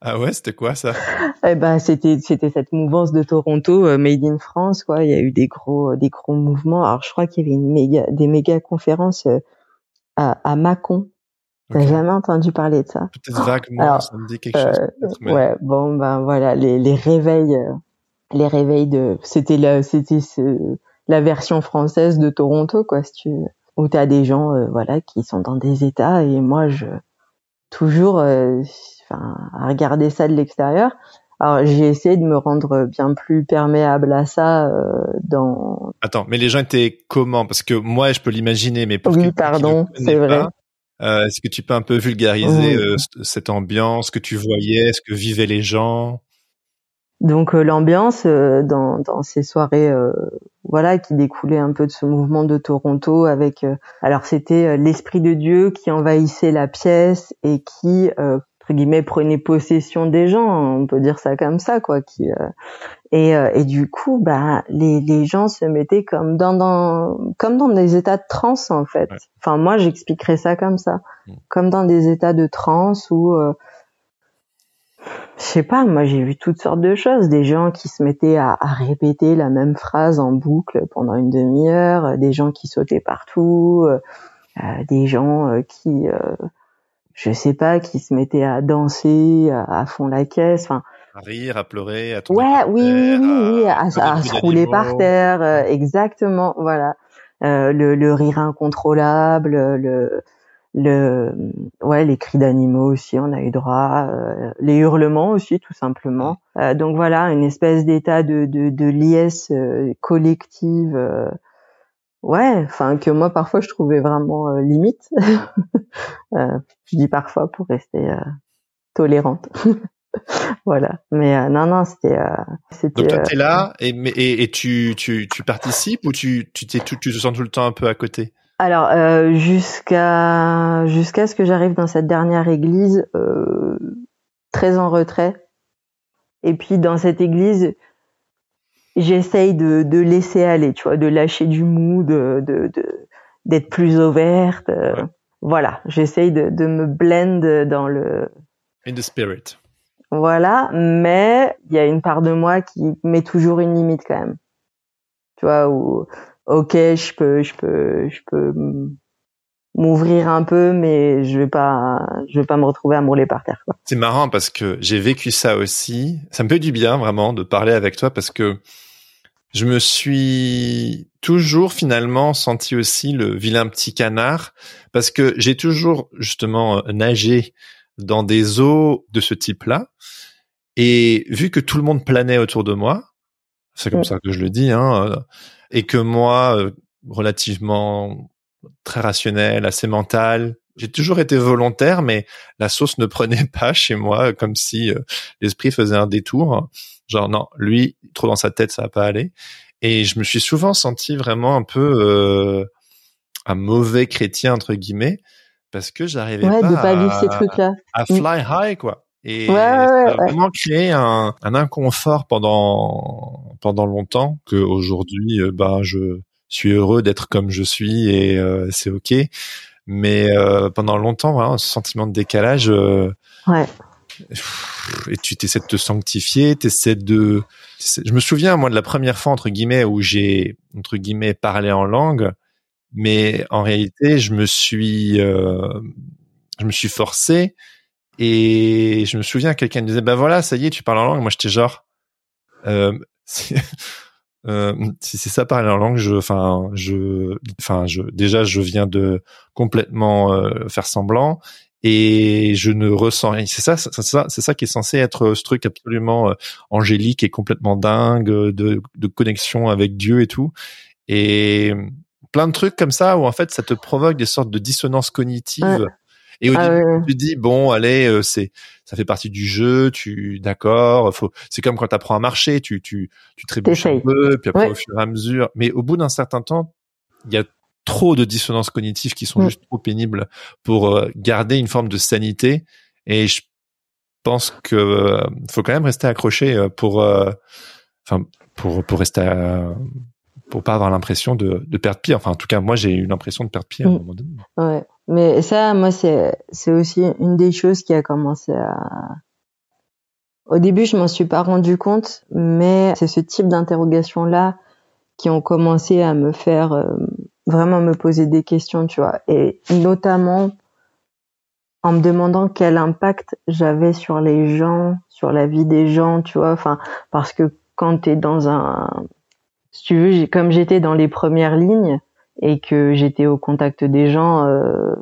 Ah ouais, c'était quoi ça? Eh ben c'était c'était cette mouvance de Toronto euh, made in France quoi, il y a eu des gros des gros mouvements. Alors je crois qu'il y avait une méga des méga conférences euh, à, à Mâcon. T'as jamais entendu parler de ça? Peut-être vaguement, ça me dit quelque chose. Euh, ouais, bon ben voilà, les les réveils les réveils de c'était là c'était ce la version française de Toronto, quoi, si tu où t'as des gens, euh, voilà, qui sont dans des états et moi, je toujours, euh, enfin, à regarder ça de l'extérieur. Alors j'ai essayé de me rendre bien plus perméable à ça euh, dans. Attends, mais les gens étaient comment? Parce que moi, je peux l'imaginer, mais pour oui, pardon, c'est vrai. Est-ce que tu peux un peu vulgariser cette ambiance que tu voyais, ce que vivaient les gens? Donc euh, l'ambiance euh, dans, dans, ces soirées, euh, voilà, qui découlait un peu de ce mouvement de Toronto, avec, alors c'était l'esprit de Dieu qui envahissait la pièce et qui, entre guillemets, prenait possession des gens, on peut dire ça comme ça, quoi. Qui, et, et du coup, bah, les, les gens se mettaient comme dans, dans, comme dans des états de transe en fait. Enfin, moi, j'expliquerais ça comme ça, mmh. comme dans des états de transe où je sais pas, moi j'ai vu toutes sortes de choses, des gens qui se mettaient à, répéter la même phrase en boucle pendant une demi-heure, des gens qui sautaient partout, euh, euh, des gens euh, qui, je sais pas, qui se mettaient à danser à, fond la caisse. Enfin, à rire, à pleurer, à tomber ouais, oui, oui, oui, oui, à, se rouler par terre, euh, exactement, voilà. Euh, le, le, rire incontrôlable, le, le, ouais, les cris d'animaux aussi, on a eu droit, euh, les hurlements aussi, tout simplement. Euh, donc voilà, une espèce d'état de, de, de liesse collective, ouais, enfin que moi parfois je trouvais vraiment limite. je dis parfois pour rester tolérante. voilà. Mais euh, non, non, c'était. Euh, Donc toi, t'es là et, et, et tu, tu, tu participes ou tu, tu, t'es tu te sens tout le temps un peu à côté? Alors euh, jusqu'à jusqu'à ce que j'arrive dans cette dernière église, euh, très en retrait. Et puis dans cette église, j'essaye de, de laisser aller, tu vois, de lâcher du mou, de, de, d'être plus ouverte. Voilà, j'essaye de, de me blend dans le. In the spirit. Voilà, mais il y a une part de moi qui met toujours une limite quand même. Tu vois, où, ok, je peux, je peux, je peux m'ouvrir un peu, mais je vais pas, je vais pas me retrouver à mouler par terre. C'est marrant parce que j'ai vécu ça aussi. Ça me fait du bien vraiment de parler avec toi parce que je me suis toujours finalement senti aussi le vilain petit canard parce que j'ai toujours justement nagé dans des eaux de ce type-là. Et vu que tout le monde planait autour de moi, c'est comme ça que je le dis, hein, euh, et que moi, euh, relativement très rationnel, assez mental, j'ai toujours été volontaire, mais la sauce ne prenait pas chez moi, comme si euh, l'esprit faisait un détour. Genre non, lui, trop dans sa tête, ça va pas aller. Et je me suis souvent senti vraiment un peu un mauvais chrétien entre guillemets, parce que j'arrivais pas, pas vivre ces trucs-là. à mm. fly high quoi. Et ça a vraiment créé un, un, inconfort pendant pendant longtemps que aujourd'hui euh, ben je suis heureux d'être comme je suis et euh, c'est ok. Mais euh, pendant longtemps voilà ce sentiment de décalage. ouais. Et tu essaies de te sanctifier, t'essaies de. Je me souviens moi de la première fois entre guillemets où j'ai entre guillemets parlé en langue mais en réalité, je me suis, euh, je me suis forcé et je me souviens quelqu'un me disait ben voilà, ça y est, tu parles en langue. Moi, j'étais genre, euh, euh, si c'est ça parler en langue, je, enfin, je, enfin, je, déjà, je viens de complètement euh, faire semblant et je ne ressens rien. C'est ça, c'est ça, c'est ça qui est censé être ce truc absolument angélique et complètement dingue de, de connexion avec Dieu et tout. Et plein de trucs comme ça où en fait ça te provoque des sortes de dissonances cognitives. Et au ah début, tu dis bon, allez, euh, c'est ça fait partie du jeu, tu d'accord, faut c'est comme quand tu apprends à marcher, tu tu tu trébuches un peu, puis après au fur et à mesure, mais au bout d'un certain temps, il y a trop de dissonances cognitives qui sont juste trop pénibles pour euh, garder une forme de sanité et je pense que euh, faut quand même rester accroché pour enfin pour pour rester pour pas avoir l'impression de, de, perdre pied. Enfin, en tout cas, moi, j'ai eu l'impression de perdre pied à un mm. moment donné. Ouais. Mais ça, moi, c'est, c'est aussi une des choses qui a commencé à... Au début, je m'en suis pas rendu compte, mais c'est ce type d'interrogation-là qui ont commencé à me faire euh, vraiment me poser des questions, tu vois. Et notamment en me demandant quel impact j'avais sur les gens, sur la vie des gens, tu vois. Enfin, parce que quand tu es dans un si tu veux, comme j'étais dans les premières lignes et que j'étais au contact des gens, euh,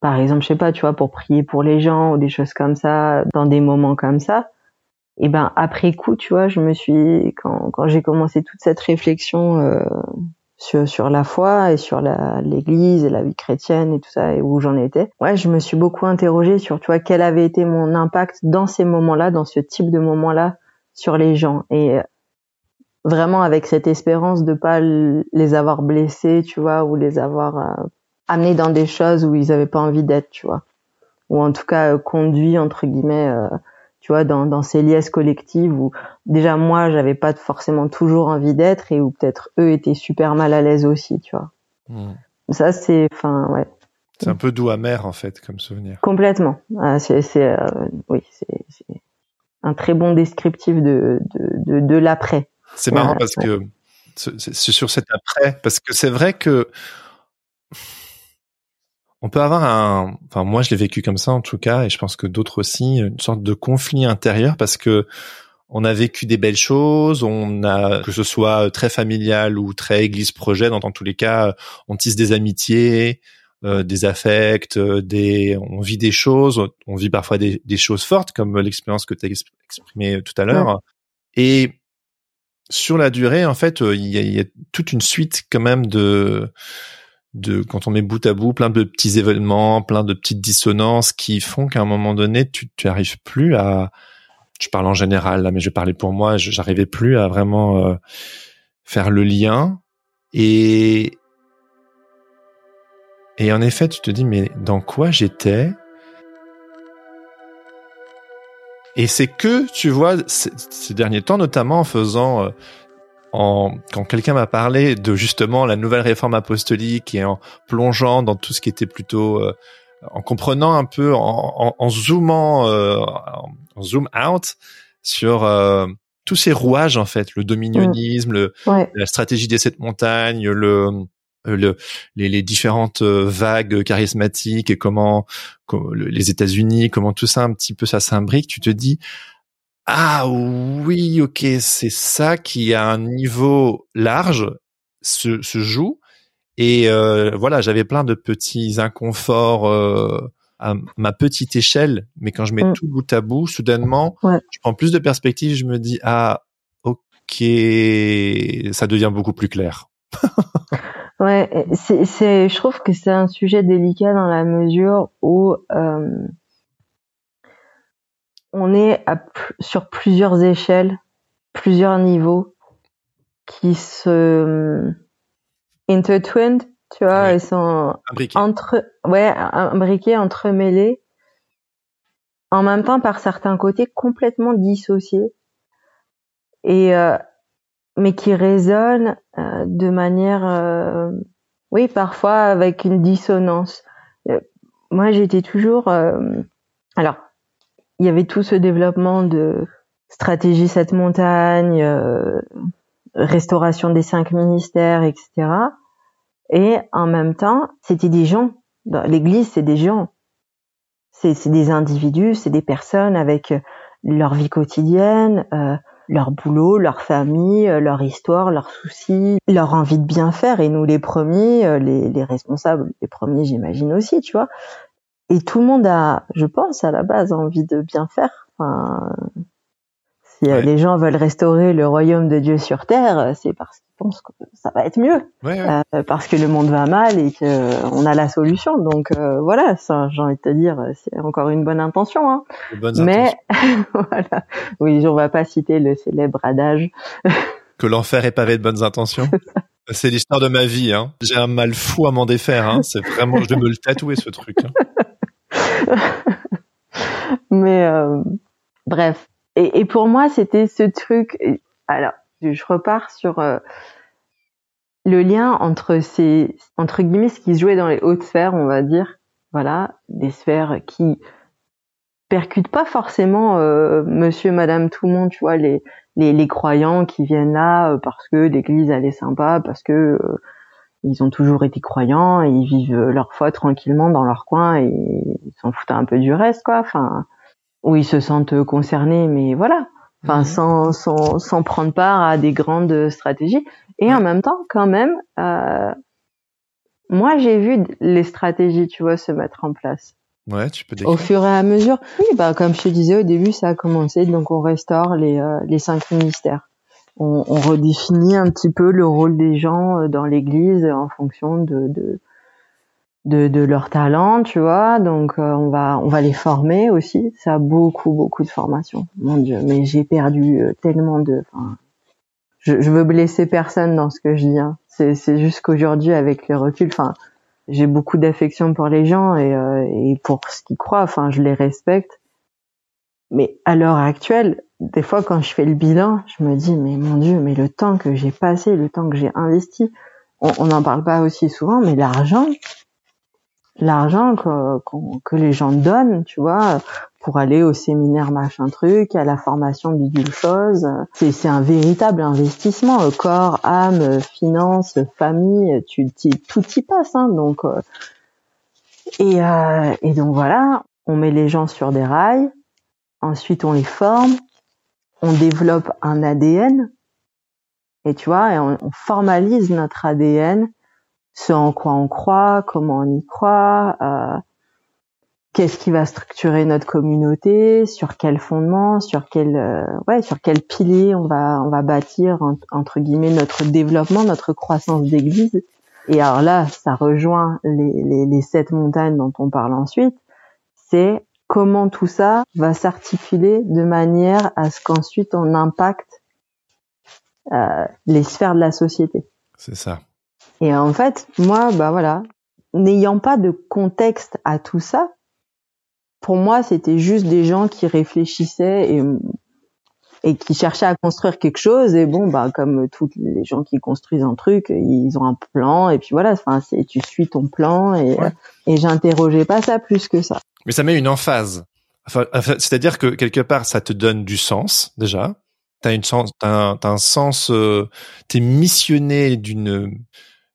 par exemple, je sais pas, tu vois, pour prier pour les gens ou des choses comme ça, dans des moments comme ça, et ben après coup, tu vois, je me suis quand, quand j'ai commencé toute cette réflexion euh, sur, sur la foi et sur l'Église et la vie chrétienne et tout ça et où j'en étais, ouais, je me suis beaucoup interrogée sur, tu vois, quel avait été mon impact dans ces moments-là, dans ce type de moments-là sur les gens. Et vraiment avec cette espérance de pas les avoir blessés, tu vois, ou les avoir euh, amenés dans des choses où ils avaient pas envie d'être, tu vois, ou en tout cas euh, conduits entre guillemets, euh, tu vois, dans, dans ces liesses collectives où déjà moi j'avais pas forcément toujours envie d'être et où peut-être eux étaient super mal à l'aise aussi, tu vois. Ça c'est, enfin ouais. C'est un peu doux amer en fait comme souvenir. Complètement. Ah, c'est, c'est oui, c'est, un très bon descriptif de, de, de, de l'après. C'est marrant parce que c'est sur cet après, parce que c'est vrai que on peut avoir un, enfin moi je l'ai vécu comme ça en tout cas, et je pense que d'autres aussi, une sorte de conflit intérieur parce que on a vécu des belles choses, on a que ce soit très familial ou très église projet, dans, tous les cas, on tisse des amitiés, euh, des affects, euh, des, on vit des choses, on vit parfois des, choses fortes comme l'expérience que tu as exprimée tout à l'heure. Et sur la durée, en fait, il y a, toute une suite quand même de de quand on met bout à bout plein de petits événements, plein de petites dissonances qui font qu'à un moment donné, tu tu arrives plus à je parle en général là, mais je parler pour moi, j'arrivais plus à vraiment euh, faire le lien. Et et en effet, tu te dis mais dans quoi j'étais? Et c'est que tu vois ces derniers temps, notamment en faisant euh, quand quelqu'un m'a parlé de justement la nouvelle réforme apostolique et en plongeant dans tout ce qui était plutôt euh, en comprenant un peu en, en, zoomant euh, en zoom out sur euh, tous ces rouages en fait. Le dominionnisme le, la stratégie des sept montagnes le le, les, les, différentes vagues charismatiques et comment, les États-Unis, comment tout ça un petit peu ça s'imbrique, tu te dis ah oui, ok, c'est ça qui à un niveau large se, se joue. Et euh, voilà, j'avais plein de petits inconforts euh, à ma petite échelle, mais quand je mets mm. tout bout à bout, soudainement, je prends plus de perspective, je me dis ah ok, ça devient beaucoup plus clair. ouais, c'est, je trouve que c'est un sujet délicat dans la mesure où euh, on est sur plusieurs échelles, plusieurs niveaux qui se euh, intertwined, tu vois, ils sont entre, ouais, imbriqués, entremêlés, en même temps par certains côtés complètement dissociés. Et euh, mais qui résonnent euh, de manière, oui, parfois avec une dissonance. moi, j'étais toujours, alors il y avait tout ce développement de stratégie cette montagne, euh, restauration des cinq ministères, etc. Et en même temps, c'était des gens. L'Église, c'est des gens. C'est des individus, c'est des personnes avec leur vie quotidienne, euh, leur boulot, leur famille, leur histoire, leurs soucis, leur envie de bien faire. Et nous, les premiers, les, les responsables, les premiers, j'imagine aussi, tu vois et tout le monde a, je pense, à la base envie de bien faire. Enfin, si euh, les gens veulent restaurer le royaume de Dieu sur terre, euh, c'est parce qu'ils pensent que ça va être mieux, euh, parce que le monde va mal et que on a la solution. Donc voilà, ça, j'ai envie de te dire, c'est encore une bonne intention. Hein. Mais voilà, oui, on va pas citer le célèbre adage. que l'enfer est pavé de bonnes intentions. C'est l'histoire de ma vie. Hein. J'ai un mal fou à m'en défaire. Hein. C'est vraiment, je vais me le tatouer ce truc. Hein. Mais euh, bref. Et, et, pour moi, c'était ce truc. Alors, je repars sur euh, le lien entre ces entre guillemets ce qui se jouait dans les hautes sphères, on va dire. Voilà, des sphères qui percutent pas forcément euh, Monsieur, Madame, tout le monde. Tu vois, les les, les croyants qui viennent là parce que l'Église elle est sympa, parce que ils ont toujours été croyants ils vivent leur foi tranquillement dans leur coin et ils s'en foutent un peu du reste quoi enfin où ils se sentent concernés mais voilà enfin mhm. sans, sans sans prendre part à des grandes stratégies et en même temps quand même euh, moi j'ai vu les stratégies tu vois se mettre en place Ouais, tu peux Au fur et à mesure. Oui, bah comme je te disais au début, ça a commencé. Donc on restaure les euh, les cinq ministères on, on, redéfinit un petit peu le rôle des gens euh, dans l'Église en fonction de, de de, de leur talent, tu vois. Donc euh, on va on va les former aussi. Ça a beaucoup beaucoup de formation. Mon Dieu, mais j'ai perdu euh, tellement de. je, je veux blesser personne dans ce que je dis. Hein. C'est c'est juste qu'aujourd'hui avec le recul, enfin j'ai beaucoup d'affection pour les gens et, et pour ce qu'ils croient. Enfin je les respecte. Mais à l'heure actuelle, des fois quand je fais le bilan, je me dis mais mon Dieu, mais le temps que j'ai passé, le temps que j'ai investi, on n'en parle pas aussi souvent, mais l'argent, l'argent que, que, les gens donnent, tu vois, pour aller au séminaire machin truc, à la formation bidule chose, c'est un véritable investissement, corps, âme, finances, famille, tu tout y passe, hein, donc. Euh, Et, euh, et donc voilà, on met les gens sur des rails, ensuite on les forme, on développe un ADN, et tu vois, on, on formalise notre ADN, ce en quoi on croit, comment on y croit, euh, qu'est-ce qui va structurer notre communauté, sur quel fondement, sur quel euh, ouais, sur quel pilier on va on va bâtir entre guillemets notre développement, notre croissance d'église. Et alors là, ça rejoint les, les, les sept montagnes dont on parle ensuite. C'est comment tout ça va s'articuler de manière à ce qu'ensuite on impacte euh, les sphères de la société. C'est ça. Et en fait, moi, bah voilà, n'ayant pas de contexte à tout ça, pour moi, c'était juste des gens qui réfléchissaient et et qui cherchaient à construire quelque chose. Et bon, bah comme tous les gens qui construisent un truc, ils ont un plan et puis voilà. Enfin, tu suis ton plan et et j'interrogeais pas ça plus que ça. Mais ça met une emphase. Enfin, c'est-à-dire que quelque part, ça te donne du sens déjà. T'as une sens, t'as un, as un sens. Euh, T'es missionné d'une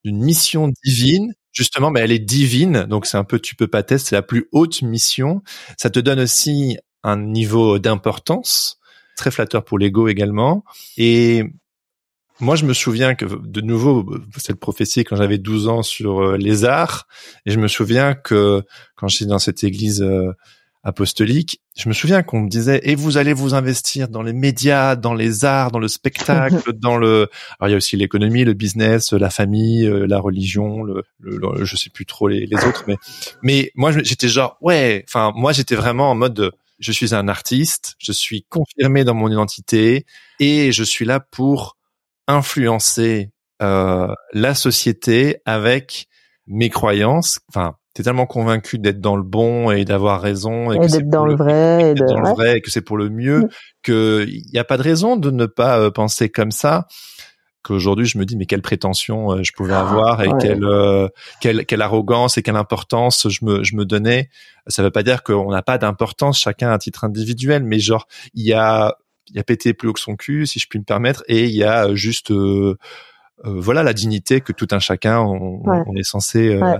d'une mission divine justement, mais elle est divine, donc c'est un peu tu peux pas tester, c'est la plus haute mission. Ça te donne aussi un niveau d'importance, très flatteur pour l'ego également. Et moi, je me souviens que, de nouveau, cette prophétie quand j'avais 12 ans sur euh, les arts, et je me souviens que quand j'étais dans cette église euh, apostolique, je me souviens qu'on me disait et vous allez vous investir dans les médias, dans les arts, dans le spectacle, dans le alors il y a aussi l'économie, le business, la famille, euh, la religion, le, le, je sais plus trop les, les autres mais mais moi j'étais genre ouais, enfin moi j'étais vraiment en mode je suis un artiste, je suis confirmé dans mon identité et je suis là pour influencer euh, la société avec mes croyances, enfin t'es tellement convaincu d'être dans le bon et d'avoir raison et, d'être dans le, vrai et, de... dans le vrai et que c'est pour le mieux mm. que il n'y a pas de raison de ne pas euh, penser comme ça qu'aujourd'hui je me dis mais quelle prétention euh, je pouvais ah, avoir et quelle, euh, quelle quelle arrogance et quelle importance je me je me donnais. Ça veut pas dire qu'on n'a pas d'importance chacun à titre individuel mais genre il y a il y a pété plus haut que son cul si je puis me permettre et il y a juste voilà la dignité que tout un chacun on, on est censé euh,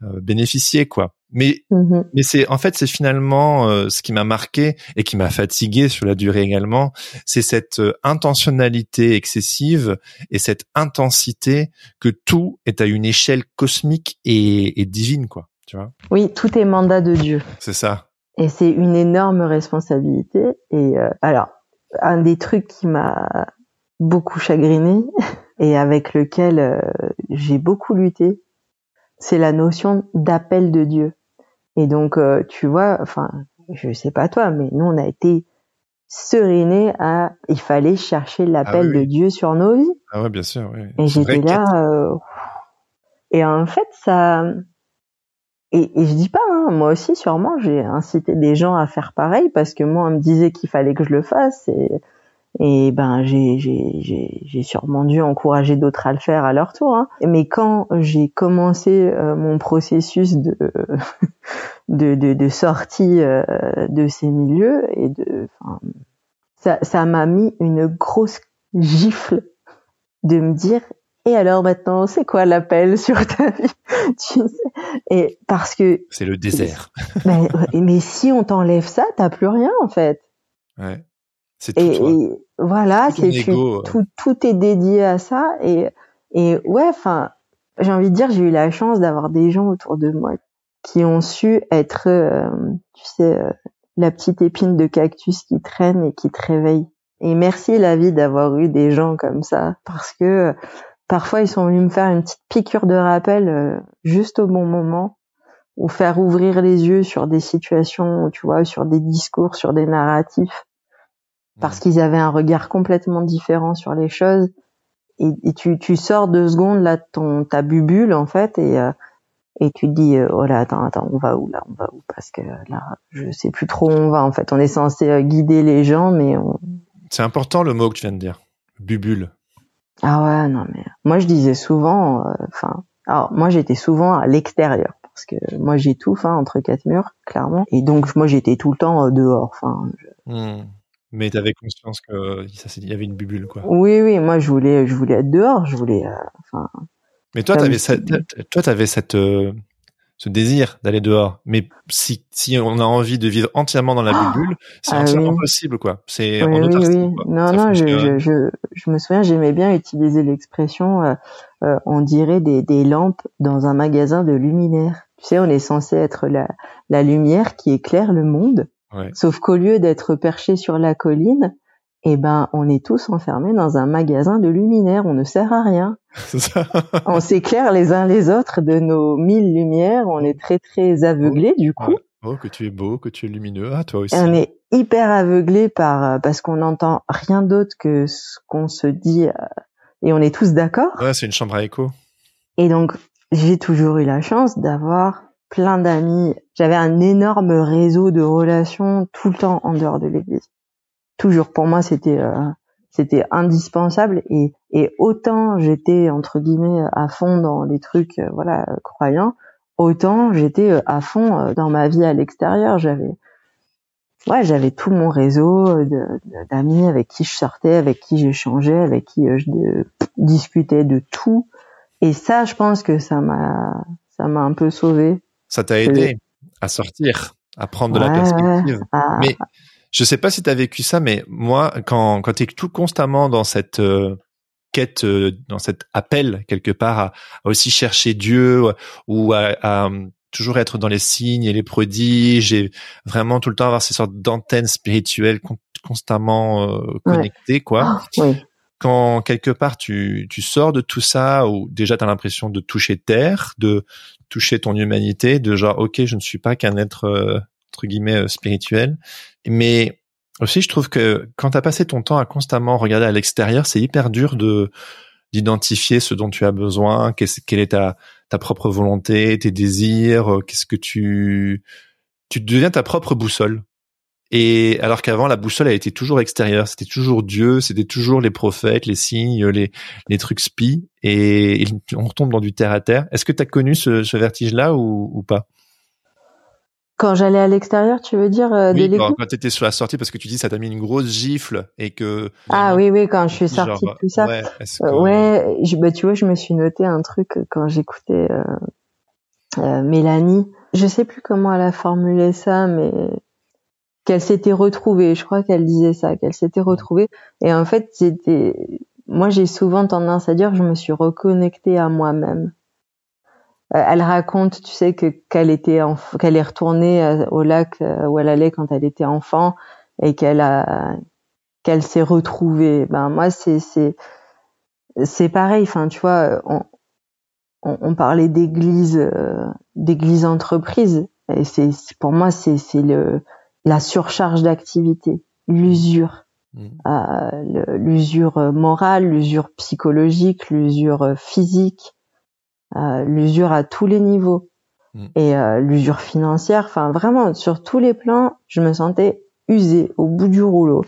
bénéficier quoi. Mais mm-hmm. mais c'est en fait c'est finalement euh, ce qui m'a marqué et qui m'a fatigué sur la durée également, c'est cette euh, intentionnalité excessive et cette intensité que tout est à une échelle cosmique et, et divine quoi, tu vois. Oui, tout est mandat de Dieu. C'est ça. Et c'est une énorme responsabilité et alors un des trucs qui m'a beaucoup chagriné et avec lequel j'ai beaucoup lutté c'est la notion d'appel de Dieu. Et donc, euh, tu vois, enfin, je sais pas toi, mais nous, on a été sereiné à, il fallait chercher l'appel ah de Dieu sur nos vies. Ah ouais, bien sûr, oui. Et j'étais là, euh, et en fait, ça, et, et je dis pas, hein, moi aussi, sûrement, j'ai incité des gens à faire pareil parce que moi, on me disait qu'il fallait que je le fasse et et ben j'ai sûrement dû encourager d'autres à le faire à leur tour. Hein. Mais quand j'ai commencé euh, mon processus de de, de, de sortie euh, de ces milieux et de ça ça m'a mis une grosse gifle de me dire et alors maintenant c'est quoi l'appel sur ta vie tu sais? Et parce que c'est le désert mais, mais si on t'enlève ça t'as plus rien en fait ouais c'est tout et, voilà, c'est tout, tout est dédié à ça et et ouais, enfin, j'ai envie de dire, j'ai eu la chance d'avoir des gens autour de moi qui ont su être, euh, tu sais, euh, la petite épine de cactus qui traîne et qui te réveille. Et merci la vie d'avoir eu des gens comme ça, parce que euh, parfois ils sont venus me faire une petite piqûre de rappel juste au bon moment, ou faire ouvrir les yeux sur des situations, tu vois, sur des discours, sur des narratifs parce qu'ils avaient un regard complètement différent sur les choses. Et, et tu, tu sors deux secondes là ton ta bubule en fait et euh, et tu te dis euh, oh là attends attends on va où là on va où? Parce que là je sais plus trop où on va en fait. On est censé euh, guider les gens mais on... c'est important le mot que tu viens de dire. Bubule. Ah ouais non mais moi je disais souvent enfin alors moi j'étais souvent à l'extérieur parce que moi j'étouffe hein, entre quatre murs clairement. Et donc moi j'étais tout le temps dehors enfin hmm. Mais tu avais conscience que il y avait une bulle, quoi. Oui, oui, moi je voulais, je voulais être dehors, je voulais, euh, enfin. Mais toi, t'avais cette, toi, t'avais cette, euh, ce désir d'aller dehors. Mais si, si on a envie de vivre entièrement dans la ah bulle, c'est ah entièrement possible, quoi. C'est oui, oui, oui. Non, non, je, je, je, je, me souviens, j'aimais bien utiliser l'expression, euh, euh, on dirait des, des lampes dans un magasin de luminaires. Tu sais, on est censé être la, la lumière qui éclaire le monde. Ouais. Sauf qu'au lieu d'être perché sur la colline, eh ben, on est tous enfermés dans un magasin de luminaires. On ne sert à rien. on s'éclaire les uns les autres de nos mille lumières. On est très très aveuglés du coup. Oh, que tu es beau, que tu es lumineux. Ah, toi aussi. on est hyper aveuglés par euh, parce qu'on n'entend rien d'autre que ce qu'on se dit euh, et on est tous d'accord. Ouais, c'est une chambre à écho. Et donc, j'ai toujours eu la chance d'avoir plein d'amis. J'avais un énorme réseau de relations tout le temps en dehors de l'église. Toujours. Pour moi c'était euh, c'était indispensable. Et et autant j'étais entre guillemets à fond dans les trucs euh, voilà croyants autant j'étais euh, à fond dans ma vie à l'extérieur. J'avais ouais j'avais tout mon réseau d'amis avec qui je sortais avec qui j'échangeais avec qui je discutais de tout. Et ça je pense que ça m'a ça m'a un peu sauvé ça t'a aidé à sortir à prendre de la perspective. mais je sais pas si tu as vécu ça, mais moi, quand, quand tu es tout constamment dans cette euh, quête, euh, dans cet appel quelque part à, aussi chercher Dieu ou à, à, toujours être dans les signes et les prodiges et vraiment tout le temps avoir ces sortes d'antennes spirituelles constamment euh, connectées, quoi. Ah, quand quelque part tu, tu sors de tout ça ou déjà tu as l'impression de toucher terre, de toucher ton humanité, de genre ok je ne suis pas qu'un être entre guillemets euh, spirituel. Mais aussi, je trouve que quand tu as passé ton temps à constamment regarder à l'extérieur, c'est hyper dur de d'identifier ce dont tu as besoin, quelle est ta, ta propre volonté, tes désirs, euh, qu'est-ce que tu tu deviens ta propre boussole. Et alors qu'avant la boussole a été toujours extérieure, c'était toujours Dieu, c'était toujours les prophètes, les signes, les les trucs spies, et, on retombe dans du terre à terre. Est-ce que tu as connu ce, ce vertige-là ou, ou pas? Quand j'allais à l'extérieur, tu veux dire euh, oui, quand, tu étais sur la sortie, parce que tu dis ça t'a mis une grosse gifle et que. Ah oui, oui, quand je suis sortie de tout ça. Ouais, euh, ouais je, bah, tu vois, je me suis noté un truc quand j'écoutais euh, euh, Mélanie. Je sais plus comment elle a formulé ça, mais qu'elle s'était retrouvée. Je crois qu'elle disait ça, qu'elle s'était retrouvée. Et en fait, c'était. Moi, j'ai souvent tendance à dire je me suis reconnectée à moi-même. Euh, elle raconte, tu sais, que qu'elle était qu'elle est retournée euh, au lac euh, où elle allait quand elle était enfant et qu'elle a qu'elle s'est retrouvée. Ben moi c'est c'est c'est pareil. Enfin, tu vois, on, on, parlait d'église d'église entreprise et c'est pour moi c'est c'est le la surcharge d'activité, l'usure. Mmh. l'usure morale, l'usure psychologique, l'usure physique, euh, l'usure à tous les niveaux mm. et euh, l'usure financière. Enfin, vraiment, sur tous les plans, je me sentais usée au bout du rouleau.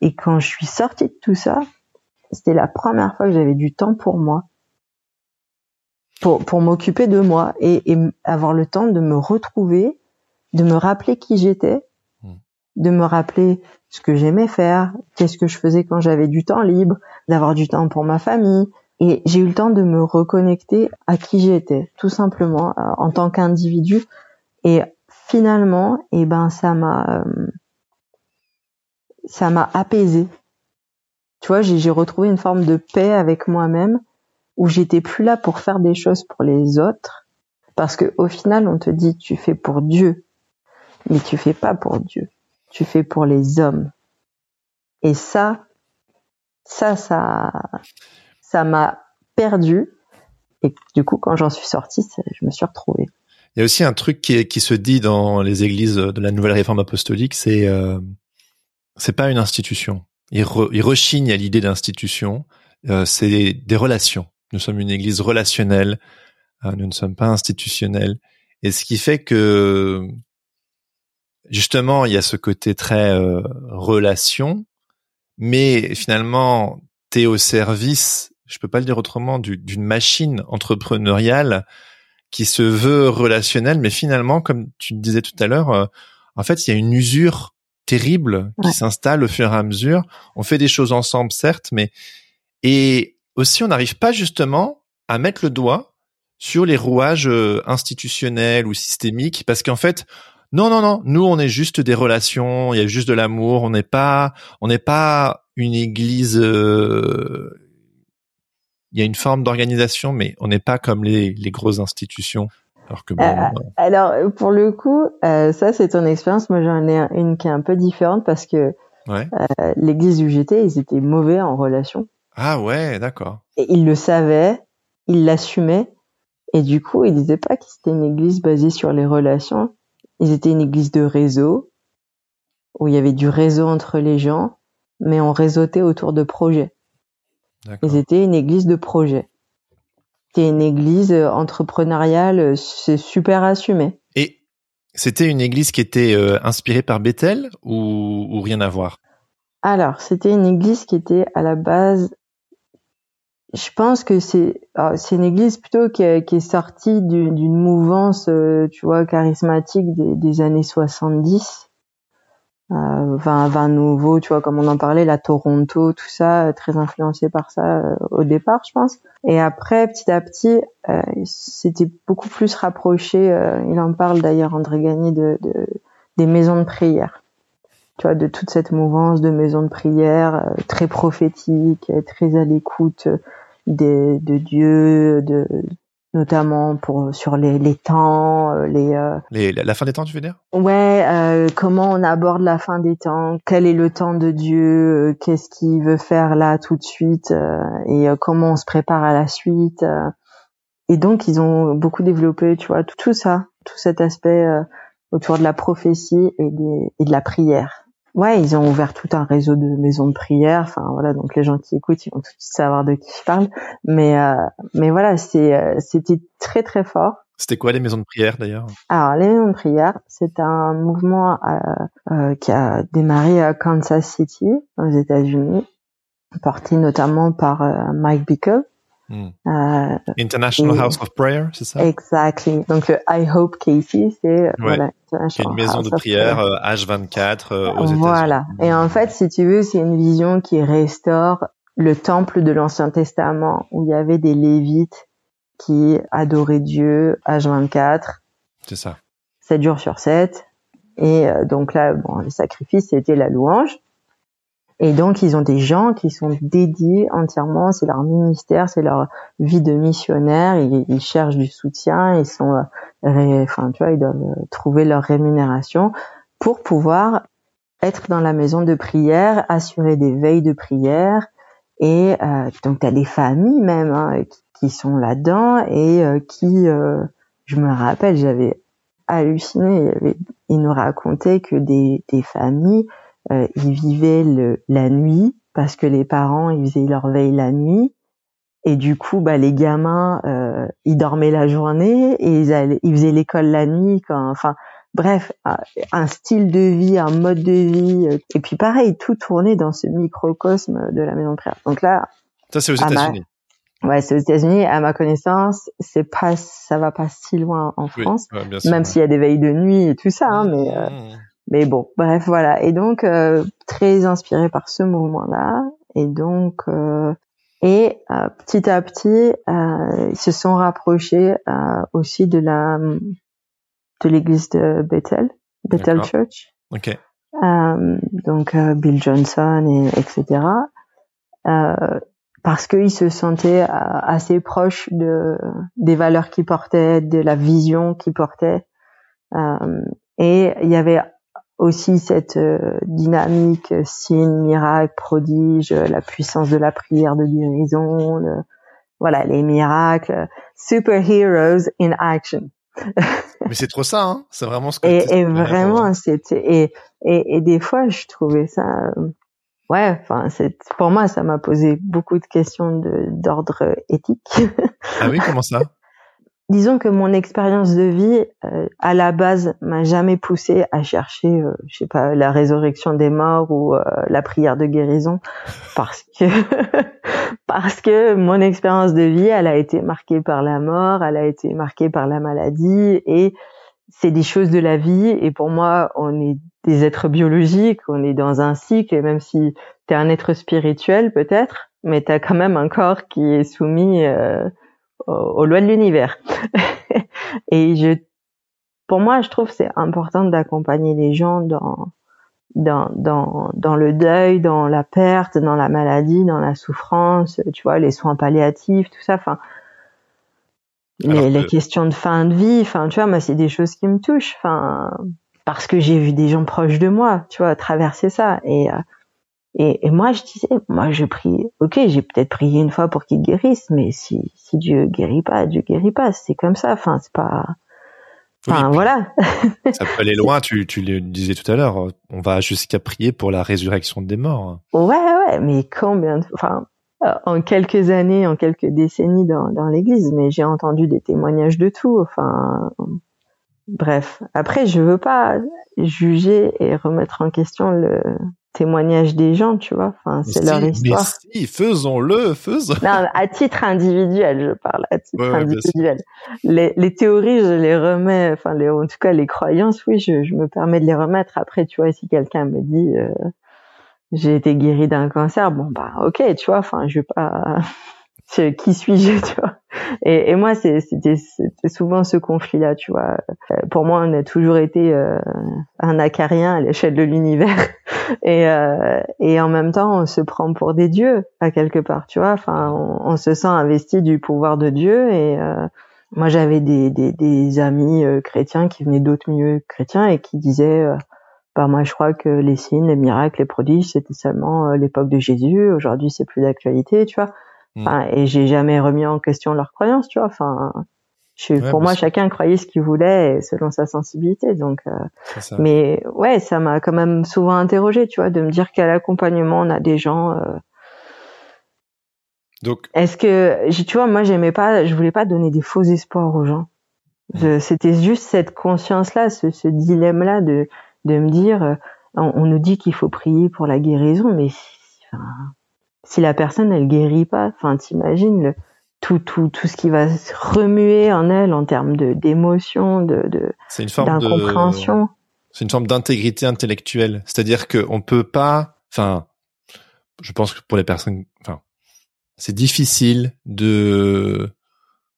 Et quand je suis sortie de tout ça, c'était la première fois que j'avais du temps pour moi, pour, pour m'occuper de moi et, et, avoir le temps de me retrouver, de me rappeler qui j'étais. De me rappeler ce que j'aimais faire, qu'est-ce que je faisais quand j'avais du temps libre, d'avoir du temps pour ma famille, et j'ai eu le temps de me reconnecter à qui j'étais, tout simplement, euh, en tant qu'individu. Et finalement, eh ben, ça m'a, euh, ça m'a apaisé. Tu vois, j'ai retrouvé une forme de paix avec moi-même, où j'étais plus là pour faire des choses pour les autres, parce que au final, on te dit tu fais pour Dieu, mais tu fais pas pour Dieu, tu fais pour les hommes. Et ça, ça, ça, ça m'a perdu. Et du coup, quand j'en suis sortie, je me suis retrouvée. Il y a aussi un truc qui, se dit dans les églises de la nouvelle réforme apostolique, c'est euh, c'est pas une institution. Il, rechigne à l'idée d'institution. Euh, c'est des relations. Nous sommes une église relationnelle. Euh, nous ne sommes pas institutionnels. Et ce qui fait que justement, il y a ce côté très euh, relation, mais finalement, t'es au service je peux pas le dire autrement, d'une machine entrepreneuriale qui se veut relationnelle, mais finalement, comme tu disais tout à l'heure, euh, en fait, il y a une usure terrible qui s'installe au fur et à mesure. On fait des choses ensemble, certes, mais et aussi on n'arrive pas justement à mettre le doigt sur les rouages euh, institutionnels ou systémiques, parce qu'en fait, non, non, non, nous on est juste des relations, il y a juste de l'amour, on n'est pas, on n'est pas une église. Euh, il y a une forme d'organisation, mais on n'est pas comme les, les grosses institutions. Alors que bon, Euh, alors pour le coup, euh, ça c'est ton expérience. Moi j'en ai une qui est un peu différente parce que ouais. l'église où j'étais, ils étaient mauvais en relation. Ah ouais, d'accord. Et ils le savaient, ils l'assumaient. Et du coup, ils disaient pas que c'était une église basée sur les relations. Ils étaient une église de réseau, où il y avait du réseau entre les gens, mais on réseautait autour de projets. Ils étaient une église de projets. C'était une église entrepreneuriale, c'est super assumé. Et c'était une église qui était euh, inspirée par Bethel ou, ou rien à voir? Alors, c'était une église qui était à la base, je pense que c'est alors, c'est une église plutôt qui est, qui est sortie du- d'une mouvance, euh, tu vois, charismatique des, des années 70. Euh, vin, vin nouveau, tu vois, comme on en parlait, la Toronto, tout ça, euh, très influencé par ça euh, au départ, je pense. Et après, petit à petit, euh, c'était beaucoup plus rapproché. euh, il en parle d'ailleurs, André Gagné, de, de des maisons de prière tu vois, de toute cette mouvance de maisons de prière très prophétique, très à l'écoute des, de Dieu, de notamment pour sur les, les temps, euh, les euh, les, la, fin des temps, tu veux dire? Ouais, euh, comment on aborde la fin des temps, quel est le temps de Dieu, euh, qu'est-ce qu'il veut faire là tout de suite, euh, et euh, comment on se prépare à la suite. euh. et donc ils ont beaucoup développé, tu vois, tout, tout ça, tout cet aspect euh, autour de la prophétie et, des, et de la prière. Ouais, ils ont ouvert tout un réseau de maisons de prière. Enfin voilà, donc les gens qui écoutent, ils vont tout de suite savoir de qui je parle. Mais euh, mais voilà, c'est euh, c'était très très fort. C'était quoi les maisons de prière d'ailleurs? Alors les maisons de prière, c'est un mouvement euh, euh, qui a démarré à Kansas City aux États-Unis, porté notamment par euh, Mike Bickle. Hmm. Euh, International Et- House of Prayer, c'est ça? Exactly. Donc le I Hope Casey, c'est euh, voilà, C'est une maison House de prière euh, H24 euh, aux États-Unis. Voilà. Et en fait, si tu veux, c'est une vision qui restaure le temple de l'Ancien Testament où il y avait des Lévites qui adoraient Dieu H24, C'est ça. 7 jours sur 7. Et euh, donc là, bon, le sacrifice, c'était la louange. Et donc, ils ont des gens qui sont dédiés entièrement, c'est leur ministère, c'est leur vie de missionnaire, ils, ils cherchent du soutien, ils sont, euh, enfin, tu vois, ils doivent euh, trouver leur rémunération pour pouvoir être dans la maison de prière, assurer des veilles de prière, et euh, donc tu as des familles même hein, qui, sont là-dedans. Et euh, qui, euh, je me rappelle, j'avais halluciné, il nous racontait que des, des familles, euh, ils vivaient le, la nuit parce que les parents, ils faisaient leur veille la nuit. Et du coup, bah, les gamins, euh, ils dormaient la journée et ils, allaient, ils faisaient l'école la nuit. Quand, enfin, bref, un, style de vie, un mode de vie. euh, Et puis pareil, tout tournait dans ce microcosme de la maison de prière. Donc là, Ça, c'est aux États-Unis. ouais, c'est aux États-Unis. À ma connaissance, c'est pas, ça va pas si loin en Oui, France, ouais, bien sûr. même s'il y a des veilles de nuit et tout ça. Hein, mais euh, Mmh. Mais bon, bref, voilà. Et donc, euh, très inspiré par ce mouvement-là. Et donc, euh, et euh, petit à petit, euh, ils se sont rapprochés euh, aussi de la de l'église de Bethel, Bethel. Church. Ok. Euh, donc Bill Johnson et etc. Euh, parce qu'ils se sentaient euh, assez proches de des valeurs qu'ils portaient, de la vision qu'ils portaient. Euh, et il y avait aussi cette euh, dynamique euh, signe, miracle, prodige, euh, la puissance de la prière de guérison, le- voilà les miracles, superheroes in action. Mais c'est trop ça, hein. C'est vraiment ce que. Et, et vraiment, c'était et, et et des fois, je trouvais ça, euh, ouais, enfin, c'est pour moi, ça m'a posé beaucoup de questions de d'ordre éthique. Ah oui, comment ça? Disons que mon expérience de vie, euh, à la base, m'a jamais poussé à chercher, euh, je sais pas, la résurrection des morts ou euh, la prière de guérison, parce que parce que mon expérience de vie, elle a été marquée par la mort, elle a été marquée par la maladie, et c'est des choses de la vie. Et pour moi, on est des êtres biologiques, on est dans un cycle, et même si tu es un être spirituel peut-être, mais tu as quand même un corps qui est soumis aux, lois de l'univers. et je, pour moi, je trouve c'est important d'accompagner les gens dans, dans, dans, dans le deuil, dans la perte, dans la maladie, dans la souffrance, tu vois, les soins palliatifs, tout ça. Enfin, les, les, questions de fin de vie, enfin, tu vois, moi, c'est des choses qui me touchent, enfin, parce que j'ai vu des gens proches de moi, tu vois, traverser ça. Et, euh, et, et, moi, je disais, moi, je prie, ok, j'ai peut-être prié une fois pour qu'il guérisse, mais si, si Dieu guérit pas, Dieu guérit pas, c'est comme ça, enfin, c'est pas, enfin, voilà. ça peut aller loin, tu, tu le disais tout à l'heure, on va jusqu'à prier pour la résurrection des morts. Ouais, ouais, mais combien de, enfin, euh, en quelques années, en quelques décennies dans, dans l'église, mais j'ai entendu des témoignages de tout, enfin, bref. Après, je veux pas juger et remettre en question le, témoignage des gens, tu vois. Enfin, c'est leur histoire. Mais si, faisons-le, faisons. Non, à titre individuel, je parle à titre individuel. Les, les, théories, je les remets, enfin, les, en tout cas, les croyances, oui, je, je, me permets de les remettre. Après, tu vois, si quelqu'un me dit, euh, j'ai été guéri d'un cancer, bon, bah, ok, tu vois, enfin, je vais pas, qui suis-je, tu vois. Et, et moi, c'était souvent ce conflit-là, tu vois. Euh, pour moi, on a toujours été euh, un acarien à l'échelle de l'univers. Et, euh, et en même temps, on se prend pour des dieux, à quelque part, tu vois. Enfin, on, se sent investi du pouvoir de Dieu. Et euh, moi, j'avais des, des, des, amis chrétiens qui venaient d'autres milieux chrétiens et qui disaient... Bah moi je crois que les signes, les miracles, les prodiges, c'était seulement l'époque de Jésus. Aujourd'hui, c'est plus d'actualité, tu vois. Mm. et j'ai jamais remis en question leurs croyances, tu vois. Enfin, pour moi, chacun croyait ce qu'il voulait selon sa sensibilité. Donc, euh, mais ouais, ça m'a quand même souvent interrogé, tu vois, de me dire qu'à l'accompagnement, on a des gens. Euh, donc, est-ce que, tu vois, moi, j'aimais pas, je voulais pas donner des faux espoirs aux gens. Mm. C'était juste cette conscience-là, ce, ce dilemme-là de de me dire, euh, on, on nous dit qu'il faut prier pour la guérison, mais enfin, si la personne elle guérit pas, enfin t'imagines le tout tout tout ce qui va se remuer en elle en termes de d'émotion, de de d'incompréhension. C'est une forme d'intégrité intellectuelle, c'est-à-dire que on peut pas, enfin, je pense que pour les personnes, enfin, c'est difficile de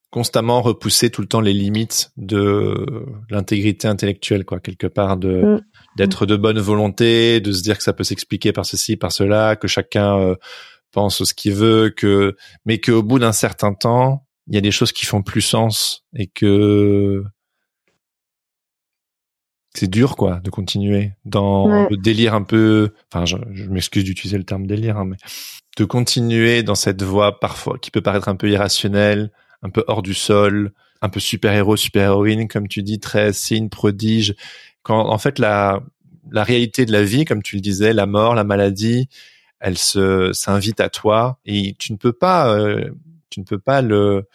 constamment repousser tout le temps les limites de l'intégrité intellectuelle, quoi, quelque part de mm. d'être de bonne volonté, de se dire que ça peut s'expliquer par ceci, par cela, que chacun euh, pense ce qu'il veut, que mais qu'au bout d'un certain temps, il y a des choses qui font plus sens et que c'est dur quoi de continuer dans le délire un peu enfin je, m'excuse d'utiliser le terme délire hein, mais de continuer dans cette voie parfois qui peut paraître un peu irrationnelle un peu hors du sol un peu super héros super héroïne comme tu dis très signe prodige. Quand en fait la la réalité de la vie comme tu le disais la mort la maladie elle se s'invite à toi et tu ne peux pas euh, tu ne peux pas le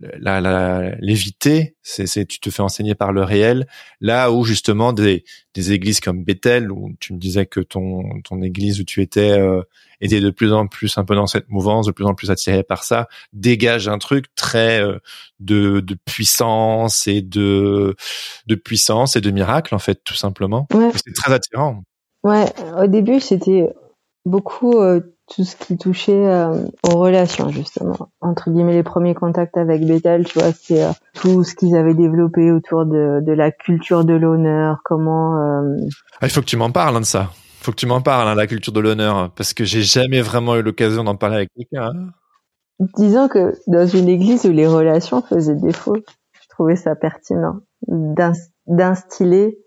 la, l'éviter, c'est, c'est tu te fais enseigner par le réel. Là où justement des, des églises comme Bethel, où tu me disais que ton ton église où tu étais euh, était de plus en plus un peu dans cette mouvance, de plus en plus attiré par ça, dégage un truc très euh, de, de puissance et de de puissance et de miracle en fait tout simplement. C'est très attirant. Ouais, au début c'était beaucoup euh, tout ce qui touchait euh, aux relations justement. Entre guillemets les premiers contacts avec Bethel tu vois c'est euh, tout ce qu'ils avaient développé autour de, de la culture de l'honneur comment ah, il faut que tu m'en parles hein, de ça faut que tu m'en parles hein, la culture de l'honneur parce que j'ai jamais vraiment eu l'occasion d'en parler avec quelqu'un hein. disons que dans une église où les relations faisaient défaut je trouvais ça pertinent d'instiller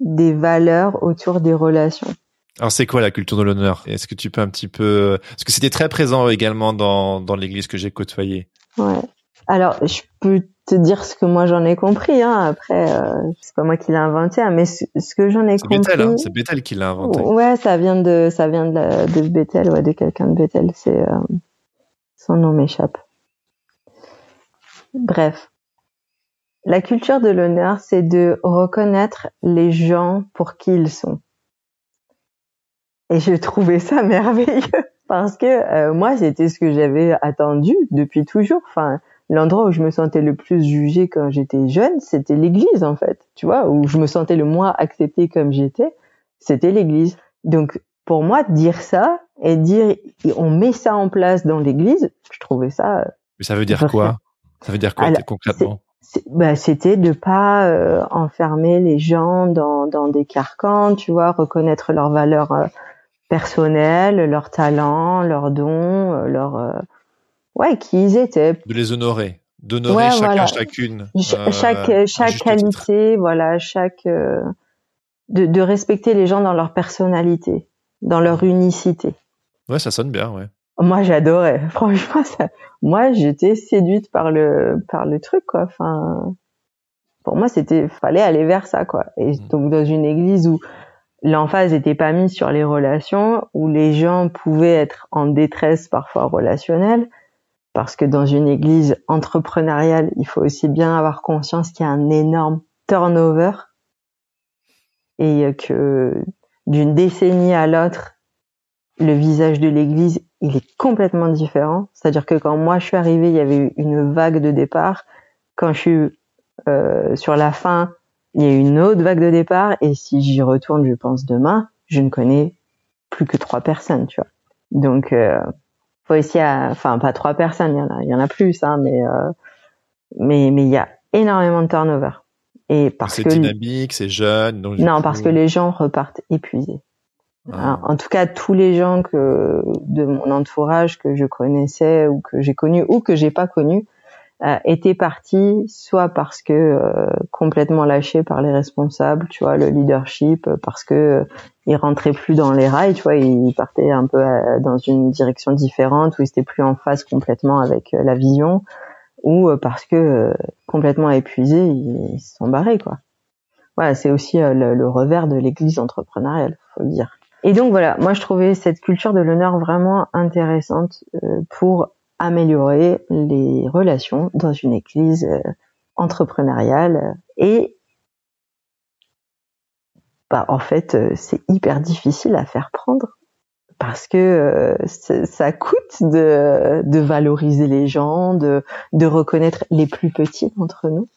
des valeurs autour des relations alors c'est quoi la culture de l'honneur? Est-ce que tu peux un petit peu parce que c'était très présent également dans dans l'église que j'ai côtoyée. Ouais. Alors je peux te dire ce que moi j'en ai compris. Hein. Après euh, c'est pas moi qui l'ai inventé, hein, mais ce, que j'en ai compris. Bethel, hein c'est Bethel qui l'a inventé. Ouais, ça vient de ça vient de, la, de Bethel, ouais, de quelqu'un de Bethel. C'est euh, son nom m'échappe. Bref. La culture de l'honneur, c'est de reconnaître les gens pour qui ils sont et je trouvais ça merveilleux parce que euh, moi, c'était ce que j'avais attendu depuis toujours. Enfin, l'endroit où je me sentais le plus jugée quand j'étais jeune, c'était l'église en fait. Tu vois, où je me sentais le moins acceptée comme j'étais, c'était l'église. Donc pour moi, dire ça et dire on met ça en place dans l'église, je trouvais ça. Mais ça veut dire quoi? Ça veut dire quoi concrètement? bah, C'était de pas euh, enfermer les gens dans, dans des carcans, tu vois, reconnaître leurs valeurs euh, personnelles, leurs talents, leurs dons, euh, leurs ouais qui ils étaient. De les honorer, d'honorer chacun chacune. chaque chaque qualité, voilà, chaque de, de respecter les gens dans leur personnalité, dans leur unicité. Ouais, ça sonne bien, ouais. Moi, j'adorais. Franchement, ça... moi, j'étais séduite par le par le truc, quoi. Enfin, pour moi, c'était fallait aller vers ça, quoi. Et mm. donc, dans une église où l'emphase n'était pas mise sur les relations, où les gens pouvaient être en détresse parfois relationnelle, parce que dans une église entrepreneuriale, il faut aussi bien avoir conscience qu'il y a un énorme turnover et que d'une décennie à l'autre, le visage de l'église il est complètement différent. C'est-à-dire que quand moi je suis arrivée, il y avait une vague de départ. Quand je suis euh, sur la fin, il y a eu une autre vague de départ. Et si j'y retourne, je pense demain, je ne connais plus que trois personnes, tu vois. Donc, euh, faut essayer, enfin pas trois personnes, il y en a, il y en a plus, hein, mais euh, mais mais il y a énormément de turnover. Et parce c'est dynamique, c'est jeune. Donc non, parce que les gens repartent épuisés. Ah. En tout cas, tous les gens que de mon entourage que je connaissais ou que j'ai connu ou que j'ai pas connu euh, étaient partis soit parce que euh, complètement lâchés par les responsables, tu vois, le leadership, parce que euh, ils rentraient plus dans les rails, tu vois, ils partaient un peu euh, dans une direction différente où ils étaient plus en phase complètement avec la vision, ou parce que complètement épuisés, ils, se sont barrés, quoi. Voilà, c'est aussi le, le, revers de l'église entrepreneuriale, faut le dire. Et donc voilà, moi je trouvais cette culture de l'honneur vraiment intéressante euh, pour améliorer les relations dans une église euh, entrepreneuriale et bah, en fait euh, c'est hyper difficile à faire prendre parce que ça coûte de, valoriser les gens, de, reconnaître les plus petits d'entre nous.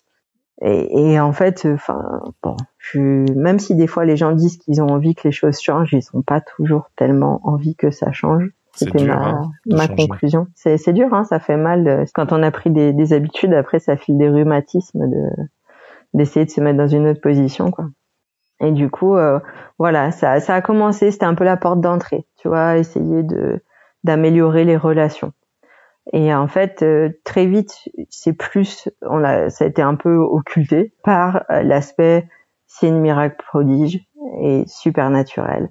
Et, en fait, enfin, bon, même si des fois les gens disent qu'ils ont envie que les choses changent, ils n'ont pas toujours tellement envie que ça change. C'était ma, hein, ma conclusion. C'est dur, hein, ça fait mal. quand on a pris des, des, habitudes, après ça file des rhumatismes de d'essayer de se mettre dans une autre position, quoi. Et du coup, euh, voilà, ça, ça a commencé. C'était un peu la porte d'entrée, tu vois, essayer de d'améliorer les relations. Et en fait, euh, très vite, c'est plus, on a, ça a été un peu occulté par euh, l'aspect c'est une miracle prodige et supernaturel.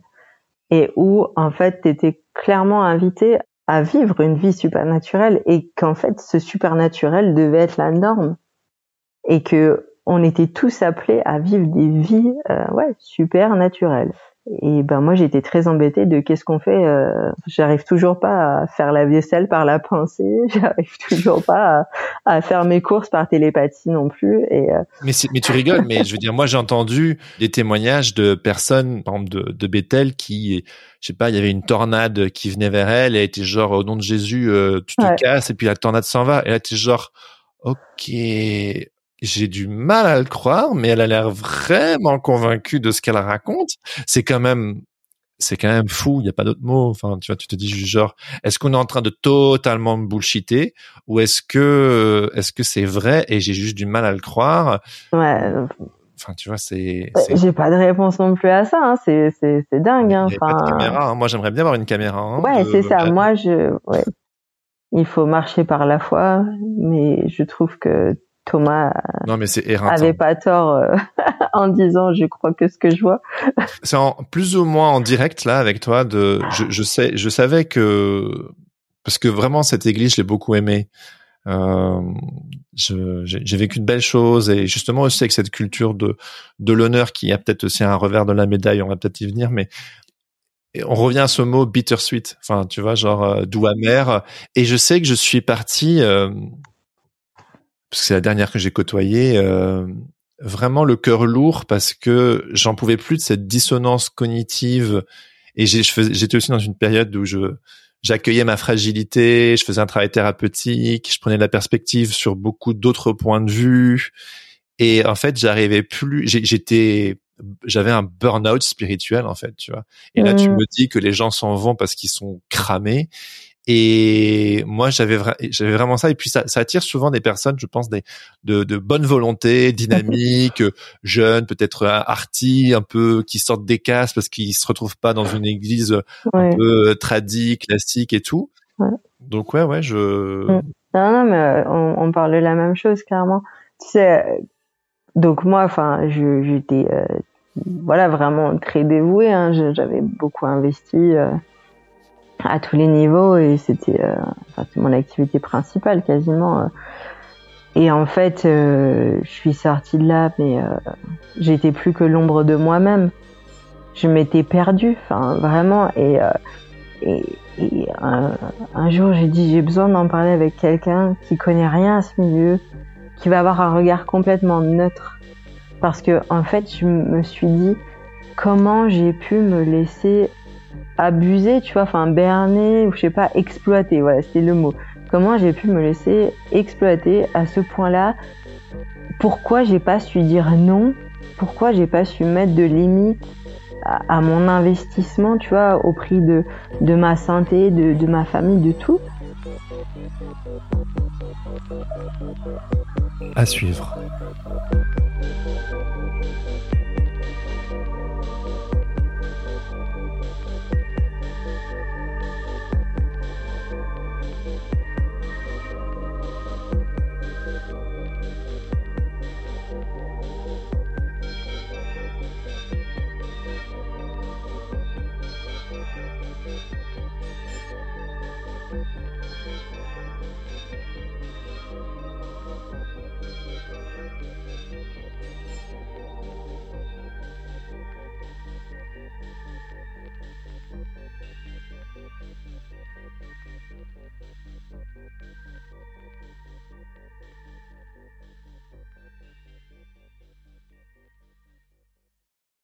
Et où, en fait, tu étais clairement invité à vivre une vie supernaturelle et qu'en fait, ce supernaturel devait être la norme. Et que on était tous appelés à vivre des vies, euh, ouais, supernaturelles. Et ben moi j'étais très embêtée de qu'est-ce qu'on fait. Euh, j'arrive toujours pas à faire la vaisselle par la pensée. J'arrive toujours pas à, à, faire mes courses par télépathie non plus. Et euh... mais mais tu rigoles. mais je veux dire moi j'ai entendu des témoignages de personnes par exemple de, de Bethel qui je sais pas il y avait une tornade qui venait vers elle et elle était genre au nom de Jésus euh, tu te casses et puis la tornade s'en va et là tu genre ok j'ai du mal à le croire, mais elle a l'air vraiment convaincue de ce qu'elle raconte. C'est quand même, c'est quand même fou. Il n'y a pas d'autre mot. Enfin, tu vois, tu te dis genre, est-ce qu'on est en train de totalement me bullshiter ou est-ce que, est-ce que c'est vrai et j'ai juste du mal à le croire? Ouais. Enfin, tu vois, c'est. J'ai pas de réponse non plus à ça. Hein. C'est c'est c'est dingue. Hein. Enfin... pas de caméra. Hein. Moi, j'aimerais bien avoir une caméra. Ouais, c'est ça. Moi, je. Ouais. Il faut marcher par la foi, mais je trouve que Thomas non, mais avait pas tort euh, en disant je crois que ce que je vois. c'est en plus ou moins en direct là avec toi de je, je sais je savais que parce que vraiment cette église je l'ai beaucoup aimée. Euh, j'ai vécu de belles choses et justement aussi avec cette culture de de l'honneur qui a peut-être aussi un revers de la médaille, on va peut-être y venir, mais on revient à ce mot bittersweet, enfin tu vois genre euh, doux amer. Et je sais que je suis parti euh, parce que c'est la dernière que j'ai côtoyée, euh, vraiment le cœur lourd parce que j'en pouvais plus de cette dissonance cognitive et j'étais aussi dans une période où je j'accueillais ma fragilité, je faisais un travail thérapeutique, je prenais la perspective sur beaucoup d'autres points de vue et en fait j'arrivais plus, j'étais j'avais un burn-out spirituel en fait, tu vois. Et là tu mmh. me dis que les gens s'en vont parce qu'ils sont cramés Et moi, j'avais j'avais vraiment ça. Et puis ça, ça attire souvent des personnes, je pense, des de, de bonne volonté, dynamiques, jeunes, peut-être arty, un peu qui sortent des cases parce qu'ils se retrouvent pas dans une église un peu tradie, classique et tout. Ouais. Donc ouais, ouais, je. Non, non, mais on, on parle de la même chose clairement. Tu sais, donc moi, enfin, j'étais euh, voilà vraiment très dévouée. Hein. J'avais beaucoup investi euh, à tous les niveaux et c'était euh, mon activité principale quasiment. Et en fait, je suis sortie de là, mais j'étais plus que l'ombre de moi-même. Je m'étais perdue, enfin vraiment. Et, et, et un, un, jour, j'ai dit j'ai besoin d'en parler avec quelqu'un qui connaît rien à ce milieu, qui va avoir un regard complètement neutre. Parce que en fait, je me suis dit comment j'ai pu me laisser abuser, tu vois, enfin berner ou je sais pas exploiter, voilà, c'était le mot. Comment j'ai pu me laisser exploiter à ce point-là? Pourquoi j'ai pas su dire non? Pourquoi j'ai pas su mettre de limites à, mon investissement, tu vois, au prix de, de ma santé, de, de ma famille, de tout? À suivre.